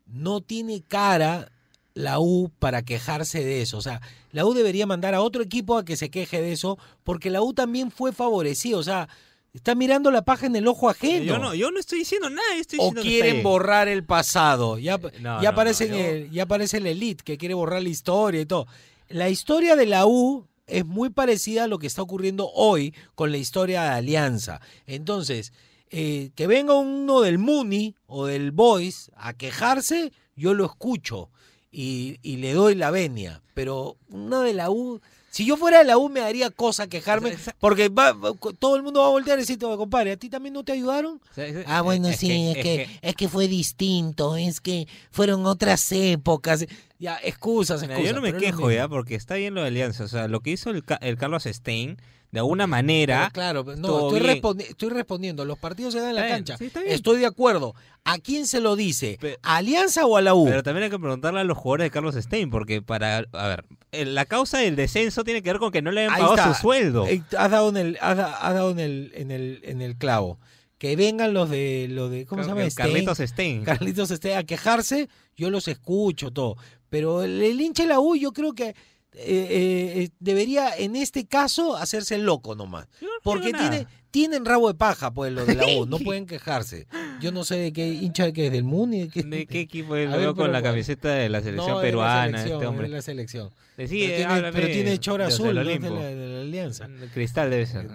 no tiene cara la U para quejarse de eso. O sea, la U debería mandar a otro equipo a que se queje de eso, porque la U también fue favorecida. O sea, está mirando la paja en el ojo ajeno. Yo no, yo no estoy diciendo nada, estoy o diciendo está quieren borrar el pasado. Ya, no, ya, no, aparece no, en yo- el, ya aparece el Elite que quiere borrar la historia y todo. La historia de la U es muy parecida a lo que está ocurriendo hoy con la historia de Alianza. Entonces, eh, que venga uno del Muni o del Boys a quejarse, yo lo escucho y, y le doy la venia. Pero uno de la U, si yo fuera de la U me daría cosa quejarme, porque va- va- todo el mundo va a voltear y decir, compadre, ¿a ti también no te ayudaron? Ah, bueno, es sí, que- es, es que, es que fue distinto, es que fueron otras épocas. Ya, excusas, Mira, excusas. yo no me quejo ya, porque está bien lo de Alianza. O sea, lo que hizo el, el Carlos Stein, de alguna manera. Pero claro, pero no, estoy, bien. respondi- estoy respondiendo. Los partidos se dan en la bien, cancha. sí. Estoy de acuerdo. ¿A quién se lo dice? ¿A Alianza o a la U? Pero también hay que preguntarle a los jugadores de Carlos Stein, porque para. A ver, el- la causa del descenso tiene que ver con que no le Ahí pagado está. su sueldo. Eh, Has dado en el, has da- has dado en el, en el, en el clavo. Que vengan los de, los de ¿cómo se llama? Carlitos Stein. Carlitos Stein a quejarse, yo los escucho todo. Pero el, el hincha de la U, yo creo que eh, eh, debería en este caso hacerse el loco nomás. Porque nada. tiene, tienen rabo de paja, pues, los de la U, no [LAUGHS] pueden quejarse. Yo no sé de qué hincha de qué es del Moon y de qué, ¿De qué equipo es? A Lo ver, veo con pero la camiseta de la selección No, es de la peruana, selección, este hombre. es de la selección. Eh, pero, eh, tiene, háblame pero tiene chora azul, no es de la, de la Alianza. Cristal debe ser.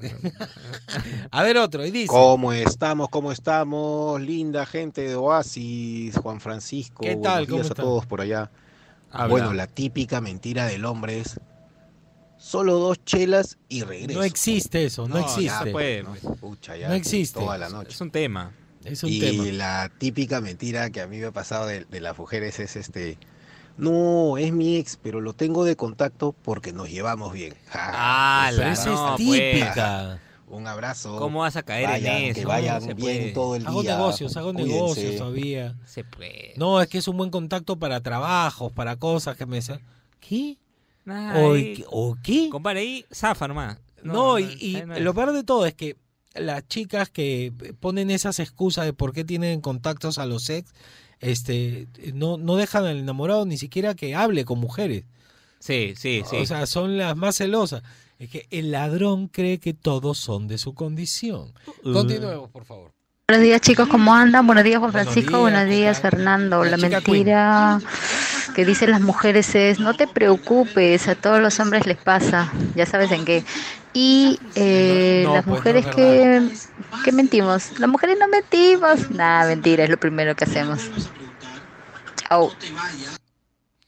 [LAUGHS] A ver otro, y dice. ¿Cómo estamos? ¿Cómo estamos? Linda gente de Oasis, Juan Francisco. ¿Qué buenos tal? ¿Cómo a todos por allá. Habla. Bueno, la típica mentira del hombre es solo dos chelas y regreso. No existe eso, no, existe. pues, no, pucha, ya, No existe. Toda la noche. Es un tema. Es un y tema. la típica mentira que a mí me ha pasado de, de las mujeres es este. No, es mi ex, pero lo tengo de contacto porque nos llevamos bien. Ah, Pero esa es típica. Un abrazo. ¿Cómo vas a caer Vayan, en eso? Que vayan No se bien puede. todo el Hago día. negocios, hago Cuídense. negocios todavía. Se puede. No, es que es un buen contacto para trabajos, para cosas que me... sa- ¿Qué? Nah, ¿O, ahí- ¿O qué? Compadre, ahí zafa nomás. No, y, y no es. lo peor de todo es que las chicas que ponen esas excusas de por qué tienen contactos a los ex, este, no, no dejan al enamorado ni siquiera que hable con mujeres. Sí, sí, sí. O sea, son las más celosas. Es que el ladrón cree que todos son de su condición. Uh. Continuemos, por favor. Buenos días chicos, ¿cómo andan? Buenos días Juan Buenos Francisco, días, buenos ¿qué días? Fernando. La mentira que dicen las mujeres es, no te preocupes, a todos los hombres les pasa, ya sabes en qué. Y eh, No, no, las pues, no mujeres es que, que mentimos, las mujeres no mentimos. Nah, mentira, es lo primero que hacemos. Chao.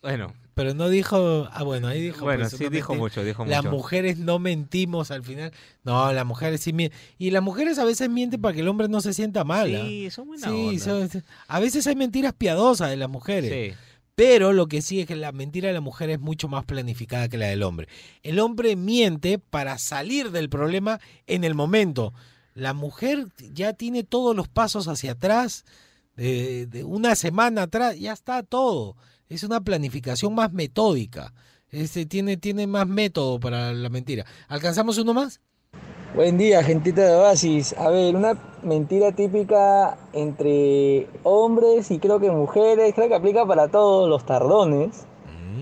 Bueno, Pero no dijo. Ah, bueno, ahí dijo. Bueno, pues, sí no dijo mucho, dijo Las mucho. mujeres no mentimos al final. No, las mujeres sí mienten. Y las mujeres a veces mienten para que el hombre no se sienta mal. ¿ah? Sí, son buena Sí, onda. son- a veces hay mentiras piadosas de las mujeres. Sí. Pero lo que sí es que la mentira de la mujer es mucho más planificada que la del hombre. El hombre miente para salir del problema en el momento. La mujer ya tiene todos los pasos hacia atrás, de, de una semana atrás, ya está todo. Es una planificación más metódica. Este, tiene, tiene más método para la mentira. ¿Alcanzamos uno más? Buen día, gentita de Oasis. A ver, una mentira típica entre hombres y creo que mujeres, creo que aplica para todos los tardones.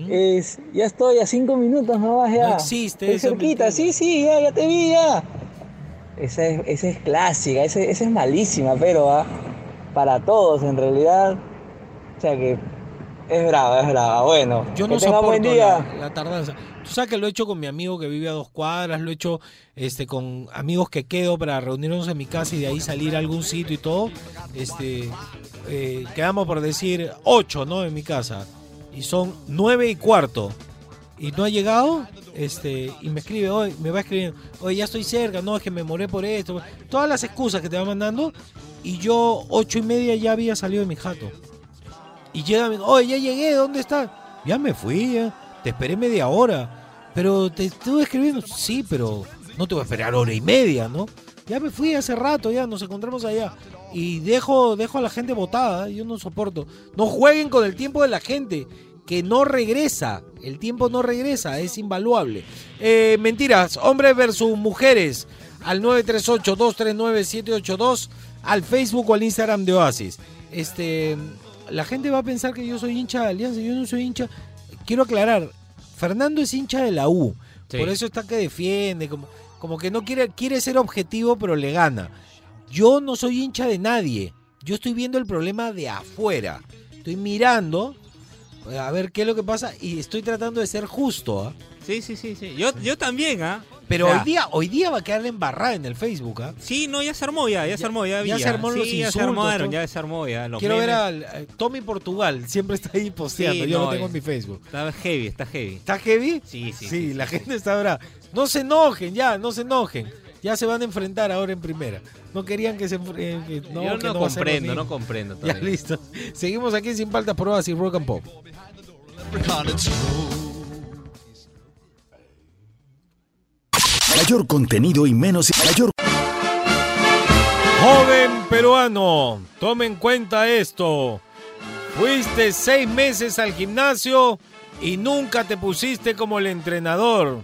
Es, ya estoy a cinco minutos nomás ya. No existe Estoy cerquita, sí, sí, ya, ya te vi ya. Esa es, esa es clásica, esa, esa es malísima, pero ah, para todos en realidad. O sea que es brava, es brava. Bueno, Yo no que tengan buen soporto día. la, la tardanza. Tú sabes que lo he hecho con mi amigo que vive a dos cuadras, lo he hecho este con amigos que quedo para reunirnos en mi casa y de ahí salir a algún sitio y todo. Este, eh, quedamos por decir ocho, ¿no? En mi casa. Y son nueve y cuarto. Y no ha llegado, este, y me escribe hoy, me va escribiendo, oye, ya estoy cerca, no, es que me moré por esto. Todas las excusas que te va mandando. Y yo, ocho y media, ya había salido de mi jato. Y llega, oye, ya llegué, ¿dónde estás? Ya me fui, ya. te esperé media hora. Pero te estuve escribiendo, sí, pero no te voy a esperar hora y media, ¿no? Ya me fui hace rato, ya nos encontramos allá. Y dejo, dejo a la gente botada, yo no soporto. No jueguen con el tiempo de la gente, que no regresa. El tiempo no regresa, es invaluable. Eh, mentiras, hombres versus mujeres. Al 938-239-782, al Facebook o al Instagram de Oasis. Este, la gente va a pensar que yo soy hincha de Alianza, yo no soy hincha. Quiero aclarar, Fernando es hincha de la U, Sí. por eso está que defiende, como, como que no quiere, quiere ser objetivo, pero le gana. Yo no soy hincha de nadie, yo estoy viendo el problema de afuera, estoy mirando eh, a ver qué es lo que pasa y estoy tratando de ser justo. ¿ah? Sí, sí, sí, sí. Yo, yo también, ¿ah? Pero hoy día, hoy día va a quedar embarrada en el Facebook. ¿ah? Sí, no, ya se armó ya, ya, se armó, ya vi. ya se armó sí, los ya se armaron, todo. ya se armó ya. Los Quiero ver memes. al eh, Tommy Portugal, [LAUGHS] siempre está ahí posteando, Sí, yo no, lo tengo es- en mi Facebook. Está heavy, está heavy. ¿Está heavy? Sí, sí. Sí, la gente está brava. No se enojen, ya, no se enojen. Ya se van a enfrentar ahora en primera. No querían que se eh, que- no, Yo que no a comprendo, no comprendo Ya todavía. listo. Seguimos aquí sin faltas pruebas y rock and pop. Contenido y menos mayor Joven peruano, tome en cuenta esto. Fuiste seis meses al gimnasio y nunca te pusiste como el entrenador.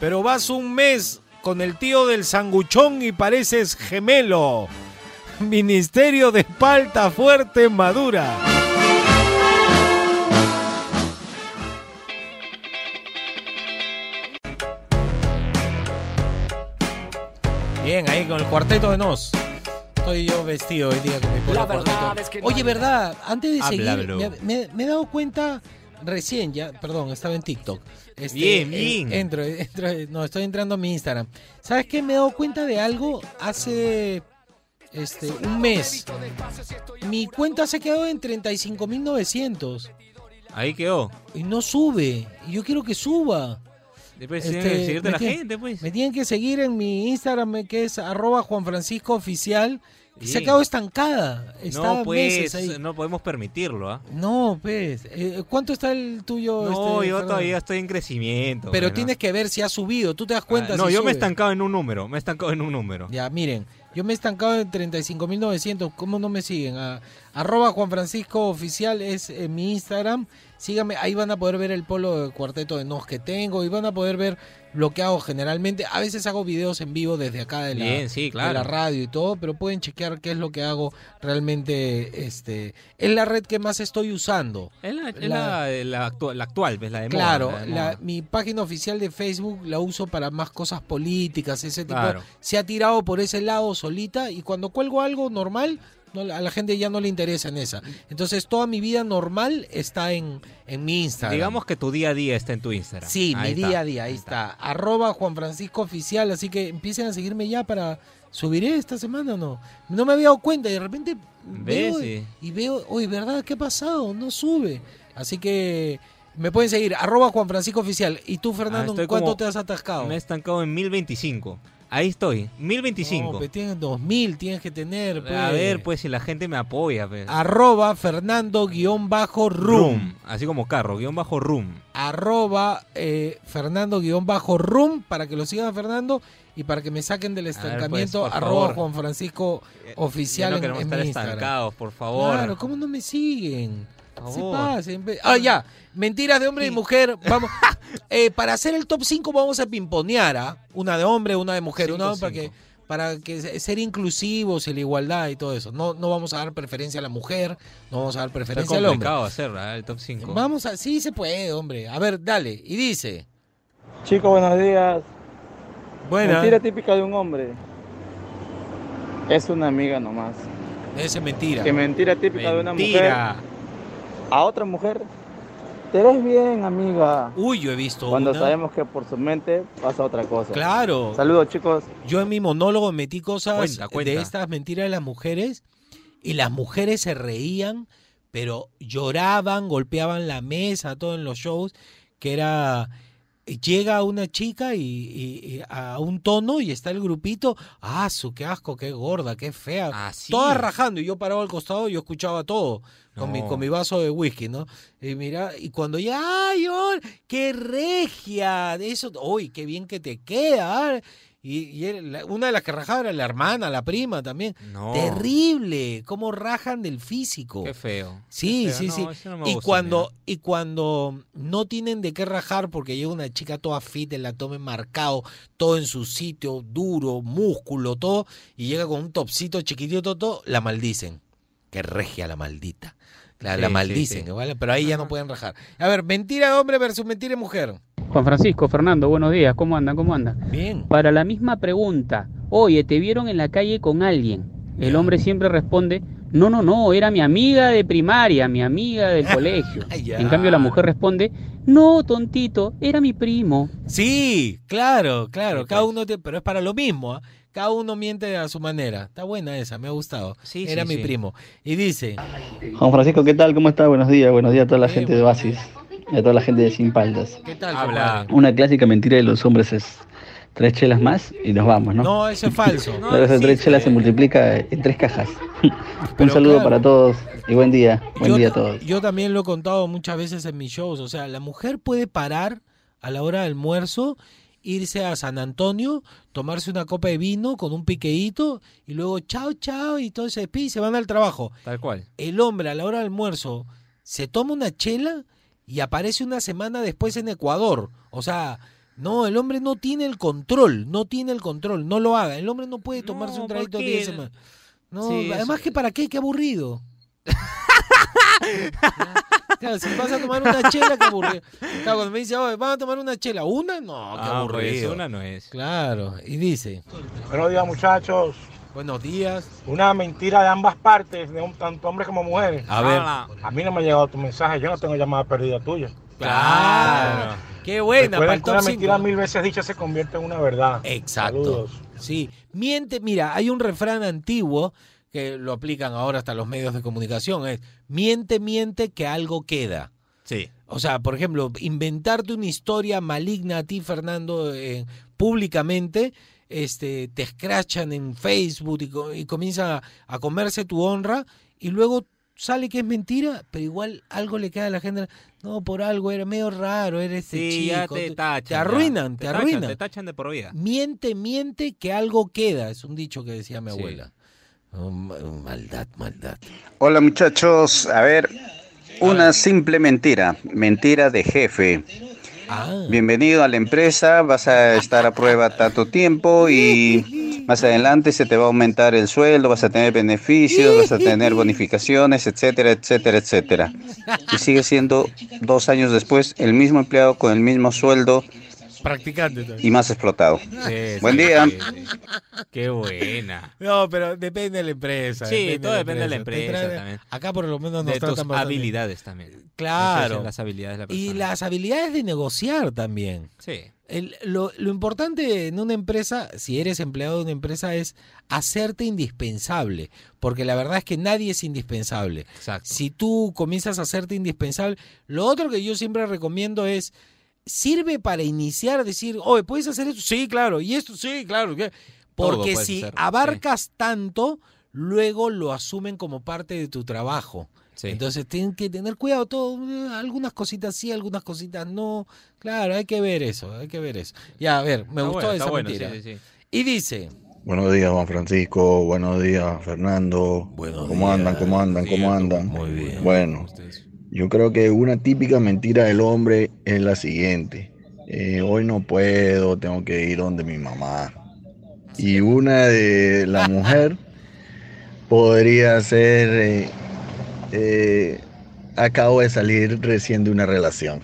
Pero vas un mes con el tío del sanguchón y pareces gemelo. Ministerio de Palta Fuerte Madura. Bien, ahí con el cuarteto de Nos. Estoy yo vestido hoy día con mi polo cuarteto. verdad es que no Oye, verdad, antes de seguir, me, me- me he dado cuenta recién ya, perdón, estaba en TikTok. Este, Bien, eh, bien. entro, entro, no, estoy entrando a mi Instagram. ¿Sabes qué? Me he dado cuenta de algo hace este, un mes. Mi cuenta se quedó en 35.900 Ahí quedó. y no sube. Y yo quiero que suba. Después Este, que seguirte me la tiene- gente, pues. Me tienen que seguir en mi Instagram, eh, que es arroba Juan Francisco Oficial. Se ha quedado estancada. Está No, pues, meses ahí. no podemos permitirlo, ¿ah? No, pues. eh, ¿Cuánto está el tuyo? No, este, yo Fernando? todavía estoy en crecimiento. Pero bueno. tienes que ver si ha subido. Tú te das cuenta Ah, no, si yo me he estancado en un número. Me he estancado en un número. Ya, miren. Yo me he estancado en 35.900. ¿Cómo no me siguen? A- arroba Juan Francisco Oficial es en mi Instagram. Síganme, ahí van a poder ver el polo de cuarteto de nos que tengo y van a poder ver lo que hago generalmente. A veces hago videos en vivo desde acá de la, Bien, sí, de claro. la radio y todo, pero pueden chequear qué es lo que hago realmente. Este, es la red que más estoy usando. Es la, La- la, la actual, la actual, pues, la de Claro, de moda. mi página oficial de Facebook la uso para más cosas políticas, ese tipo. Claro. Se ha tirado por ese lado solita y cuando cuelgo algo normal, no, a la gente ya no le interesa en esa. Entonces toda mi vida normal está en, en mi Instagram. Digamos que tu día a día está en tu Instagram. Sí, Ahí mi está. día a día, ahí está. Arroba Juan Francisco Oficial, así que empiecen a seguirme ya para... ¿Subiré esta semana o no? No me había dado cuenta y de repente veo Sí. y veo, oye, ¿verdad? ¿Qué ha pasado? No sube. Así que me pueden seguir, arroba Juan Francisco Oficial. ¿Y tú, Ah, Fernando, estoy en cuánto como- te has atascado? Me he estancado en 1025. Ahí estoy, 1025. No, pues tienes 2000, tienes que tener. Pues. A ver, pues si la gente me apoya, pues. Arroba Fernando-Room. Así como carro, guion bajo room. Arroba eh, Fernando-Room para que lo sigan Fernando y para que me saquen del A ver, pues, estancamiento. arroba. Juan Francisco Oficial Ya no en- queremos en, estar mi Instagram. estancados, por favor. Claro, ¿cómo no me siguen? Se Ah, ya. Mentiras de hombre y mujer. Vamos. [LAUGHS] Eh, para hacer el top 5 vamos a pimponear, ¿ah? Una de hombre, una de mujer. Cinco, una para que cinco. para que se- ser inclusivos y la igualdad y todo eso. No, no vamos a dar preferencia a la mujer, no vamos a dar Está preferencia al hombre. complicado hacer ¿ah? el top 5. Vamos a, sí se puede, hombre. A ver, dale. Y dice. Chicos, buenos días. Buena. Mentira típica de un hombre. Es una amiga nomás. Esa es mentira. Que mentira típica de una mujer. A otra mujer. Te ves bien, amiga. Uy, yo he visto Cuando una. sabemos que por su mente pasa otra cosa. Claro. Saludos, chicos. Yo en mi monólogo metí cosas Cuenta, cuenta. de estas mentiras de las mujeres y las mujeres se reían, pero lloraban, golpeaban la mesa, todo en los shows, que era llega una chica y, y- y a un tono y está el grupito, ah, su qué asco, qué gorda, qué fea, todas rajando y yo parado al costado y yo escuchaba todo con mi con mi vaso de whisky, ¿no? Y mira, y cuando ya, ay, oh, qué regia, eso, uy, qué bien que te queda. ah". Y, una de las que rajaba era la hermana, la prima también. No. Terrible, cómo rajan del físico. Qué feo. Sí, Qué feo. sí, No, sí. no y cuando y cuando no tienen de qué rajar porque llega una chica toda fit, el abdomen marcado, todo en su sitio, duro, músculo, todo, y llega con un topsito chiquitito, todo, todo, la maldicen. Qué regia la maldita. La, Sí, la sí, maldicen, sí. ¿vale? Pero ahí ya no pueden rajar. A ver, mentira de hombre versus mentira de mujer. Juan Francisco, Fernando, buenos días, ¿cómo andan? ¿Cómo andan? Bien. Para la misma pregunta, oye, ¿te vieron en la calle con alguien? El hombre siempre responde, no, no, no, era mi amiga de primaria, mi amiga del colegio. [LAUGHS] En cambio la mujer responde, no, tontito, era mi primo. Sí, claro, claro. Cada uno, te- pero es para lo mismo. ¿ah? Cada uno miente a su manera. Está buena esa, me ha gustado. Era sí, mi sí. primo. Y dice, Juan Francisco, ¿qué tal? ¿Cómo está? Buenos días, buenos días a toda la gente de Oasis y a toda la gente de Sin Paldas. ¿qué tal? Habla. Una clásica mentira de los hombres es tres chelas más y nos vamos, ¿no? No, eso es falso. Pero esas tres chelas se multiplica en tres cajas. [LAUGHS] Un saludo claro. para todos y buen día, buen yo, día a todos. yo también lo he contado muchas veces en mis shows. O sea, la mujer puede parar a la hora del almuerzo, irse a San Antonio, tomarse una copa de vino con un piqueíto y luego chao, chao y todo se despide y se van al trabajo. Tal cual. El hombre a la hora del almuerzo se toma una chela y aparece una semana después en Ecuador. O sea, no, el hombre no tiene el control, no tiene el control, no lo haga. El hombre no puede tomarse un traguito de semana. No, Sí, además que para qué, qué aburrido. [LAUGHS] Claro, si vas a tomar una chela, qué aburrido. Claro, cuando me dice, oye, vamos a tomar una chela, ¿una? No, qué Ah, aburrido. pues, una no es. Claro, y dice, Buenos días, muchachos. Buenos días. Una mentira de ambas partes, de un, tanto hombres como mujeres. A ver. A mí no me ha llegado tu mensaje, yo no tengo llamada perdida tuya. Claro. Qué buena, para el una mentira 5. mil veces dicha se convierte en una verdad. Exacto. Saludos. Sí, miente, mira, hay un refrán antiguo que lo aplican ahora hasta los medios de comunicación, es miente, miente que algo queda. Sí. O sea, por ejemplo, inventarte una historia maligna a ti, Fernando, eh, públicamente, este, te escrachan en Facebook y, y comienzan a, a comerse tu honra y luego sale que es mentira, pero igual algo le queda a la gente. No, por algo era medio raro, era este Sí, chico. ya te tachan. te ya. arruinan, te, tachan, arruinan. Te tachan de por vida. Miente, miente que algo queda. Es un dicho que decía mi Sí. abuela. Oh, ma- maldad, maldad. Hola muchachos, a ver, una simple mentira, mentira de jefe. Bienvenido a la empresa, vas a estar a prueba tanto tiempo y más adelante se te va a aumentar el sueldo, vas a tener beneficios, vas a tener bonificaciones, etcétera, etcétera, etcétera. Y sigue siendo dos años después el mismo empleado con el mismo sueldo Practicante. y más explotado. Sí, Buen sí, día. Qué buena. No, pero depende de la empresa. Sí, todo depende de la empresa también. Acá por lo menos nos De tus tratan bien. habilidades también. Claro. Las habilidades de la persona. Y las habilidades de negociar también. Sí. El- lo, lo importante en una empresa, si eres empleado de una empresa, es hacerte indispensable, porque la verdad es que nadie es indispensable. Exacto. Si tú comienzas a hacerte indispensable, lo otro que yo siempre recomiendo es, sirve para iniciar, decir, oye, ¿puedes hacer esto? Sí, claro, y esto, sí, claro. Porque si hacer, abarcas tanto, luego lo asumen como parte de tu trabajo. Sí. Entonces tienen que tener cuidado todo, eh, algunas cositas sí, algunas cositas no. Claro, hay que ver eso, hay que ver eso. Ya, a ver, me Está gustó bueno, esa bueno, mentira. sí, sí, sí. Y dice, Buenos días, Juan Francisco. Buenos días, Fernando. ¿Cómo andan? ¿Cómo andan? ¿Cómo andan? Muy bien. Bueno, yo creo que una típica mentira del hombre es la siguiente. Eh, hoy no puedo, tengo que ir donde mi mamá. Y una de la [LAUGHS] mujer podría ser, eh, eh, acabo de salir recién de una relación.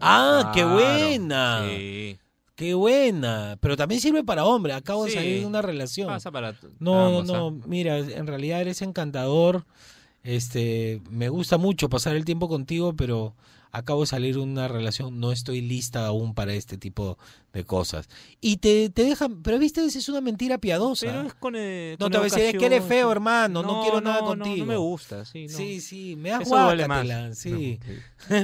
ah, qué buena. Sí. Qué buena. Pero también sirve para hombre. Acabo de salir de una relación. Pasa para t- No, no, no. ¿ah? Mira, en realidad eres encantador. Este, me gusta mucho pasar el tiempo contigo, pero acabo de salir de una relación. No estoy lista aún para este tipo de cosas. Y te, te dejan, pero viste, es una mentira piadosa. Pero es con, eh, no con te voy a decir, es que eres feo, sí. hermano. No, quiero nada contigo. No, me gusta, sí. no. Sí, sí, me das guácatela, sí.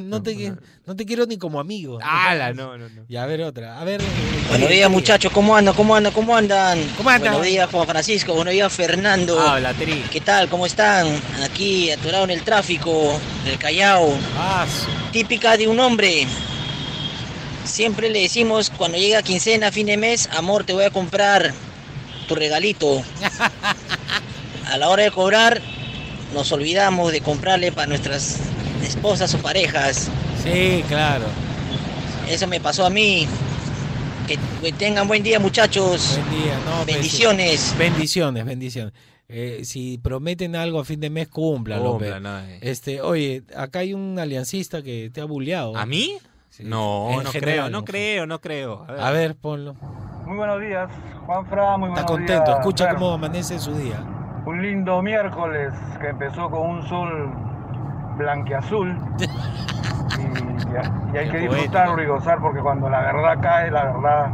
No, [LAUGHS] te, qui- no te quiero ni como amigo. Ala, [LAUGHS] no, no, no. Y a ver otra. A ver. Buenos días muchachos, ¿cómo andan? ¿Cómo andan? ¿Cómo andan? ¿Cómo andan? Buenos días Juan Francisco, buenos días Fernando. Habla, Tri. ¿Qué tal? ¿Cómo están? Aquí atorado en el tráfico del Callao. Ah, Típica de un hombre. Siempre le decimos cuando llega quincena, fin de mes, amor, te voy a comprar tu regalito. [LAUGHS] A la hora de cobrar, nos olvidamos de comprarle para nuestras esposas o parejas. Sí, claro. Eso me pasó a mí. Que, tengan buen día, muchachos. Buen día, no, pues. Bendiciones. Bendiciones, bendiciones. Eh, si prometen algo a fin de mes. Cumplan, no, eh. Este, oye, acá hay un aliancista que te ha bulleado. ¿A mí? No, En no general, creo, no creo, no creo. A ver. A ver, ponlo. Muy buenos días, Juanfra, muy buenos Está contento, días. escucha Fer. cómo amanece su día. Un lindo miércoles que empezó con un sol blanqueazul. Y, [LAUGHS] y- y hay Qué que disfrutarlo y gozar porque cuando la verdad cae, la verdad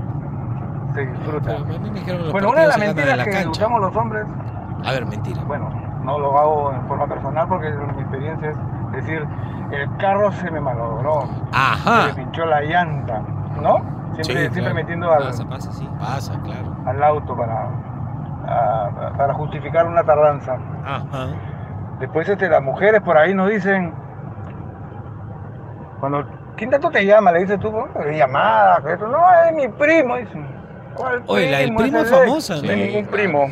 se disfruta. Pero a mí me dijeron los Bueno, una de las partidos se ganan mentiras la que cancha. usamos los hombres, A ver, mentira. bueno, no lo hago en forma personal porque mi experiencia es decir, el carro se me malogró, Ajá. se me pinchó la llanta, ¿no? Siempre, Sí, siempre claro. metiendo al, Pasa, pasa, sí. Pasa, claro. al auto para, a- para justificar una tardanza. Ajá. Después este, las mujeres por ahí nos dicen, cuando, ¿quién tanto te llama? Le dices tú, "Oh, llamada, no, es mi primo, dicen. ¿Cuál Oye, la del primo? primo es es famosa, No ¿no? hay ningún primo.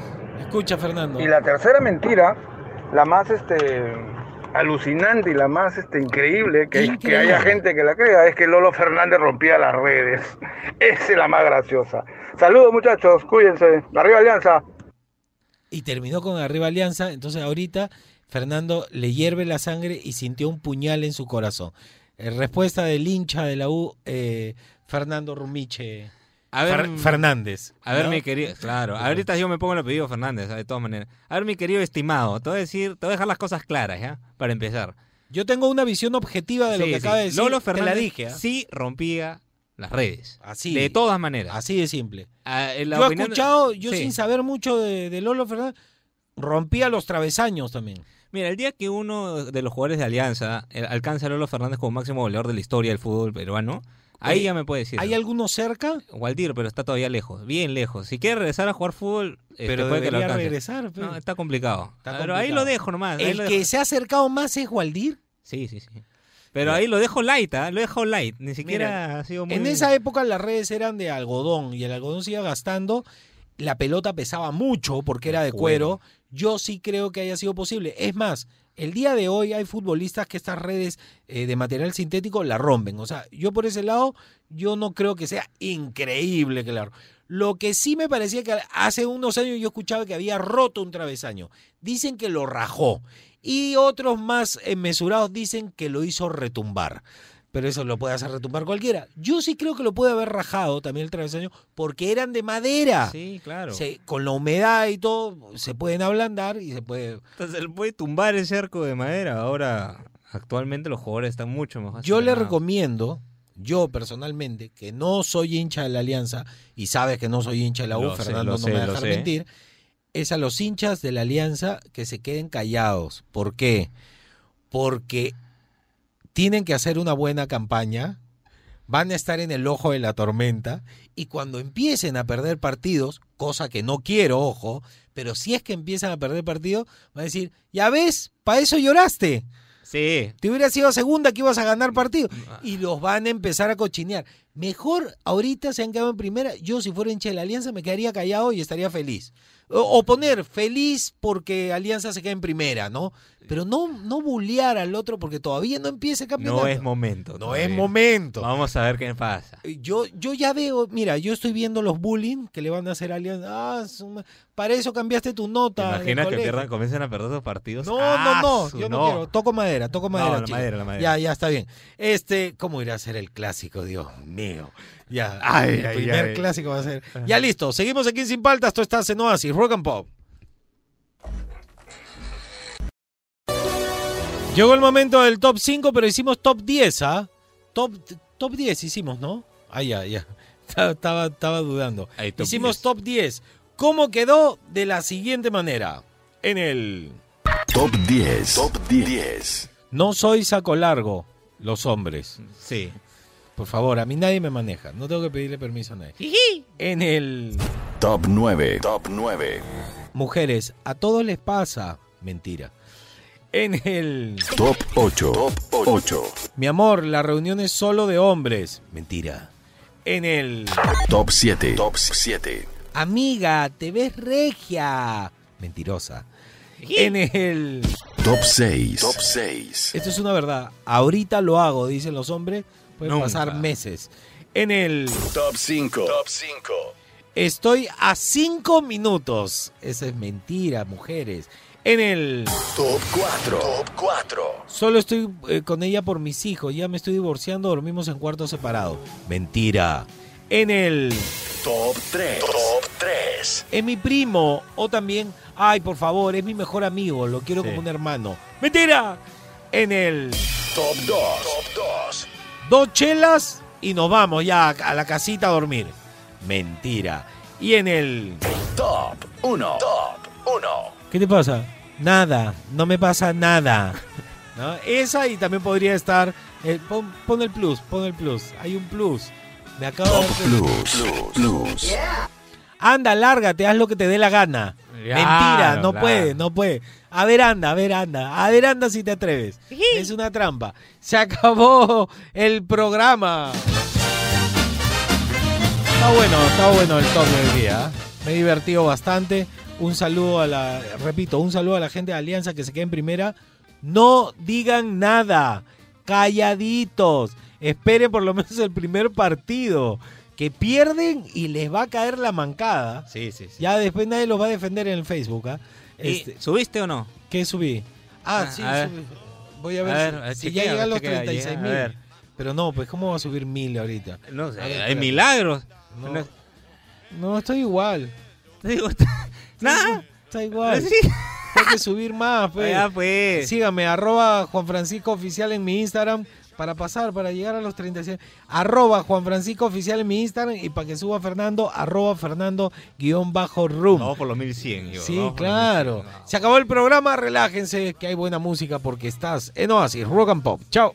Escucha, Fernando. Y la tercera mentira, la más este alucinante y la más este increíble, que, que haya gente que la crea, es que Lolo Fernández rompía las redes. [LAUGHS] Esa es la más graciosa. Saludos muchachos, cuídense. Arriba Alianza. y terminó con Arriba Alianza. Entonces ahorita Fernando le hierve la sangre y sintió un puñal en su corazón. Eh, respuesta del hincha de la U, eh, Fernando Rumiche. A ver, Fer- Fernández. A ver, ¿no? mi querido. Claro, ahorita yo me pongo el apellido Fernández, de todas maneras. A ver, mi querido estimado, te voy a decir, te voy a dejar las cosas claras, ¿ya? Para empezar. Yo tengo una visión objetiva de lo que sí. acaba de decir. Lolo te la Fernández dije. ¿ah? sí rompía las redes. Así. De todas maneras. Así de simple. Ah, yo he escuchado, yo sin saber mucho de, de Lolo Fernández, rompía los travesaños también. Mira, el día que uno de los jugadores de Alianza eh, alcanza a Lolo Fernández como máximo goleador de la historia del fútbol peruano, ahí ya me puede decir. ¿Hay alguno cerca? Waldir, pero está todavía lejos, bien lejos. Si quiere regresar a jugar fútbol, este, Pero puede que lo alcance. regresar, pe. No, está complicado. Está pero ahí complicado. lo dejo nomás. El que se ha acercado más es Waldir. Sí, sí, sí. Pero ahí lo dejo light, ¿ah? Lo dejo light. Ni siquiera Mira, ha sido muy... En esa época las redes eran de algodón y el algodón se iba gastando. La pelota pesaba mucho porque era de cuero. Yo sí creo que haya sido posible. Es más, el día de hoy hay futbolistas que estas redes eh, de material sintético la rompen. O sea, yo por ese lado, yo no creo que sea increíble la Lo que sí me parecía que hace unos años yo escuchaba que había roto un travesaño. Dicen que lo rajó. Y otros más eh, mesurados dicen que lo hizo retumbar. Pero eso lo puede hacer retumbar cualquiera. Yo sí creo que lo puede haber rajado también el travesaño porque eran de madera. Sí, claro. Se- con la humedad y todo se pueden ablandar y se puede... Entonces él puede tumbar ese arco de madera. Ahora, actualmente los jugadores están mucho mejor. Yo le recomiendo, yo personalmente, que no soy hincha de la Alianza y sabes que no soy hincha de la U, Lo Fernando no sé, me va a dejar mentir, es a los hinchas de la Alianza que se queden callados. ¿Por qué? Porque tienen que hacer una buena campaña, van a estar en el ojo de la tormenta y cuando empiecen a perder partidos, cosa que no quiero, ojo, pero si es que empiezan a perder partidos, van a decir, ya ves, para eso lloraste. Sí. Te hubiera sido segunda que ibas a ganar partido. Y los van a empezar a cochinear. Mejor ahorita se han quedado en primera. Yo, si fuera hincha de la Alianza, me quedaría callado y estaría feliz. O, o poner feliz porque Alianza se queda en primera, ¿no? Pero no, no bullear al otro porque todavía no empieza el campeonato. No es momento. No todavía. es momento. Vamos a ver qué pasa. Yo, yo ya veo, mira, yo estoy viendo los bullying que le van a hacer a Alianza. Ah, para eso cambiaste tu ¿Te nota. el imaginas que pierdan, comiencen a perder esos partidos? No, ¡Ah, no, no, su yo no, quiero. Toco madera, toco No, madera. la chico. madera, la madera. Ya, ya está bien. Este, ¿cómo irá a ser el clásico, Dios mío? Ya, Ay, el ay, primer ay. clásico va a ser. Ya listo, seguimos aquí en Sin Paltas. Esto está en Oasis, Rock and Pop. Llegó el momento del top 5, pero hicimos top 10, ¿ah? Top, top 10 hicimos, ¿no? Ah, ya, ya. Estaba, estaba, estaba dudando. top hicimos top 10. ¿Cómo quedó? De la siguiente manera. En el... Top 10. Top 10. No soy saco largo, los hombres. Sí. Por favor, a mí nadie me maneja. No tengo que pedirle permiso a nadie. En el... Top 9. Top 9. Mujeres, a todos les pasa. Mentira. En el... Top 8. Top 8. Mi amor, la reunión es solo de hombres. Mentira. En el... Top 7. Top 7. Amiga, te ves regia. Mentirosa. En el... Top 6. Top 6. Esto es una verdad. Ahorita lo hago, dicen los hombres. Pueden Nunca. pasar meses. En el... Top 5. Top 5. Estoy a cinco minutos. Esa es mentira, mujeres. En el... Top 4. Top 4. Solo estoy eh, con ella por mis hijos. Ya me estoy divorciando, dormimos en cuartos separados. Mentira. En el... Top 3. Top 3. Es mi primo. O también... Ay, por favor, es mi mejor amigo. Lo quiero como un hermano. Mentira. En el... Top 2. Top 2. Dos chelas y nos vamos ya a la casita a dormir. Mentira. Y en el... Top 1. Top 1. ¿Qué te pasa? Nada, no me pasa nada. ¿No? Esa y también podría estar. eh, pon, pon el plus, pon el plus. Hay un plus. Me acabo de. Top Plus. Plus. Anda, lárgate, haz lo que te dé la gana. Claro, Mentira, no claro. puede, no puede. A ver, anda, a ver, anda. A ver, anda si te atreves. Es una trampa. Se acabó el programa. Está bueno, está bueno el top del día. ¿eh? Me he divertido bastante. Un saludo a la, repito, un saludo a la gente de Alianza que se queda en primera. No digan nada. Calladitos. Esperen por lo menos el primer partido. Que pierden y les va a caer la mancada. Sí, sí, sí. Ya después nadie los va a defender en el Facebook. ¿ah? ¿Y ¿Subiste o no? ¿Qué subí? Ah, sí, a ver. sube. voy a ver, A si- ver, chequea, ya llega a los chequea, 36 a mil. Pero no, pues ¿cómo va a subir mil ahorita? No sé, hay milagros. No, No- no, estoy igual. Te digo, nada. Está igual. Sí. Hay que subir más, pues. Ya, [LAUGHS] pues. Sígame, arroba Juan Francisco Oficial en mi Instagram para pasar, para llegar a los 36. Arroba Juan Francisco Oficial en mi Instagram y para que suba Fernando, arroba Fernando guion bajo room. Vamos por los 1100. yo, Sí, claro. 1100, no. Se acabó el programa, relájense, que hay buena música porque estás en Oasis, Rock and Pop. Chao.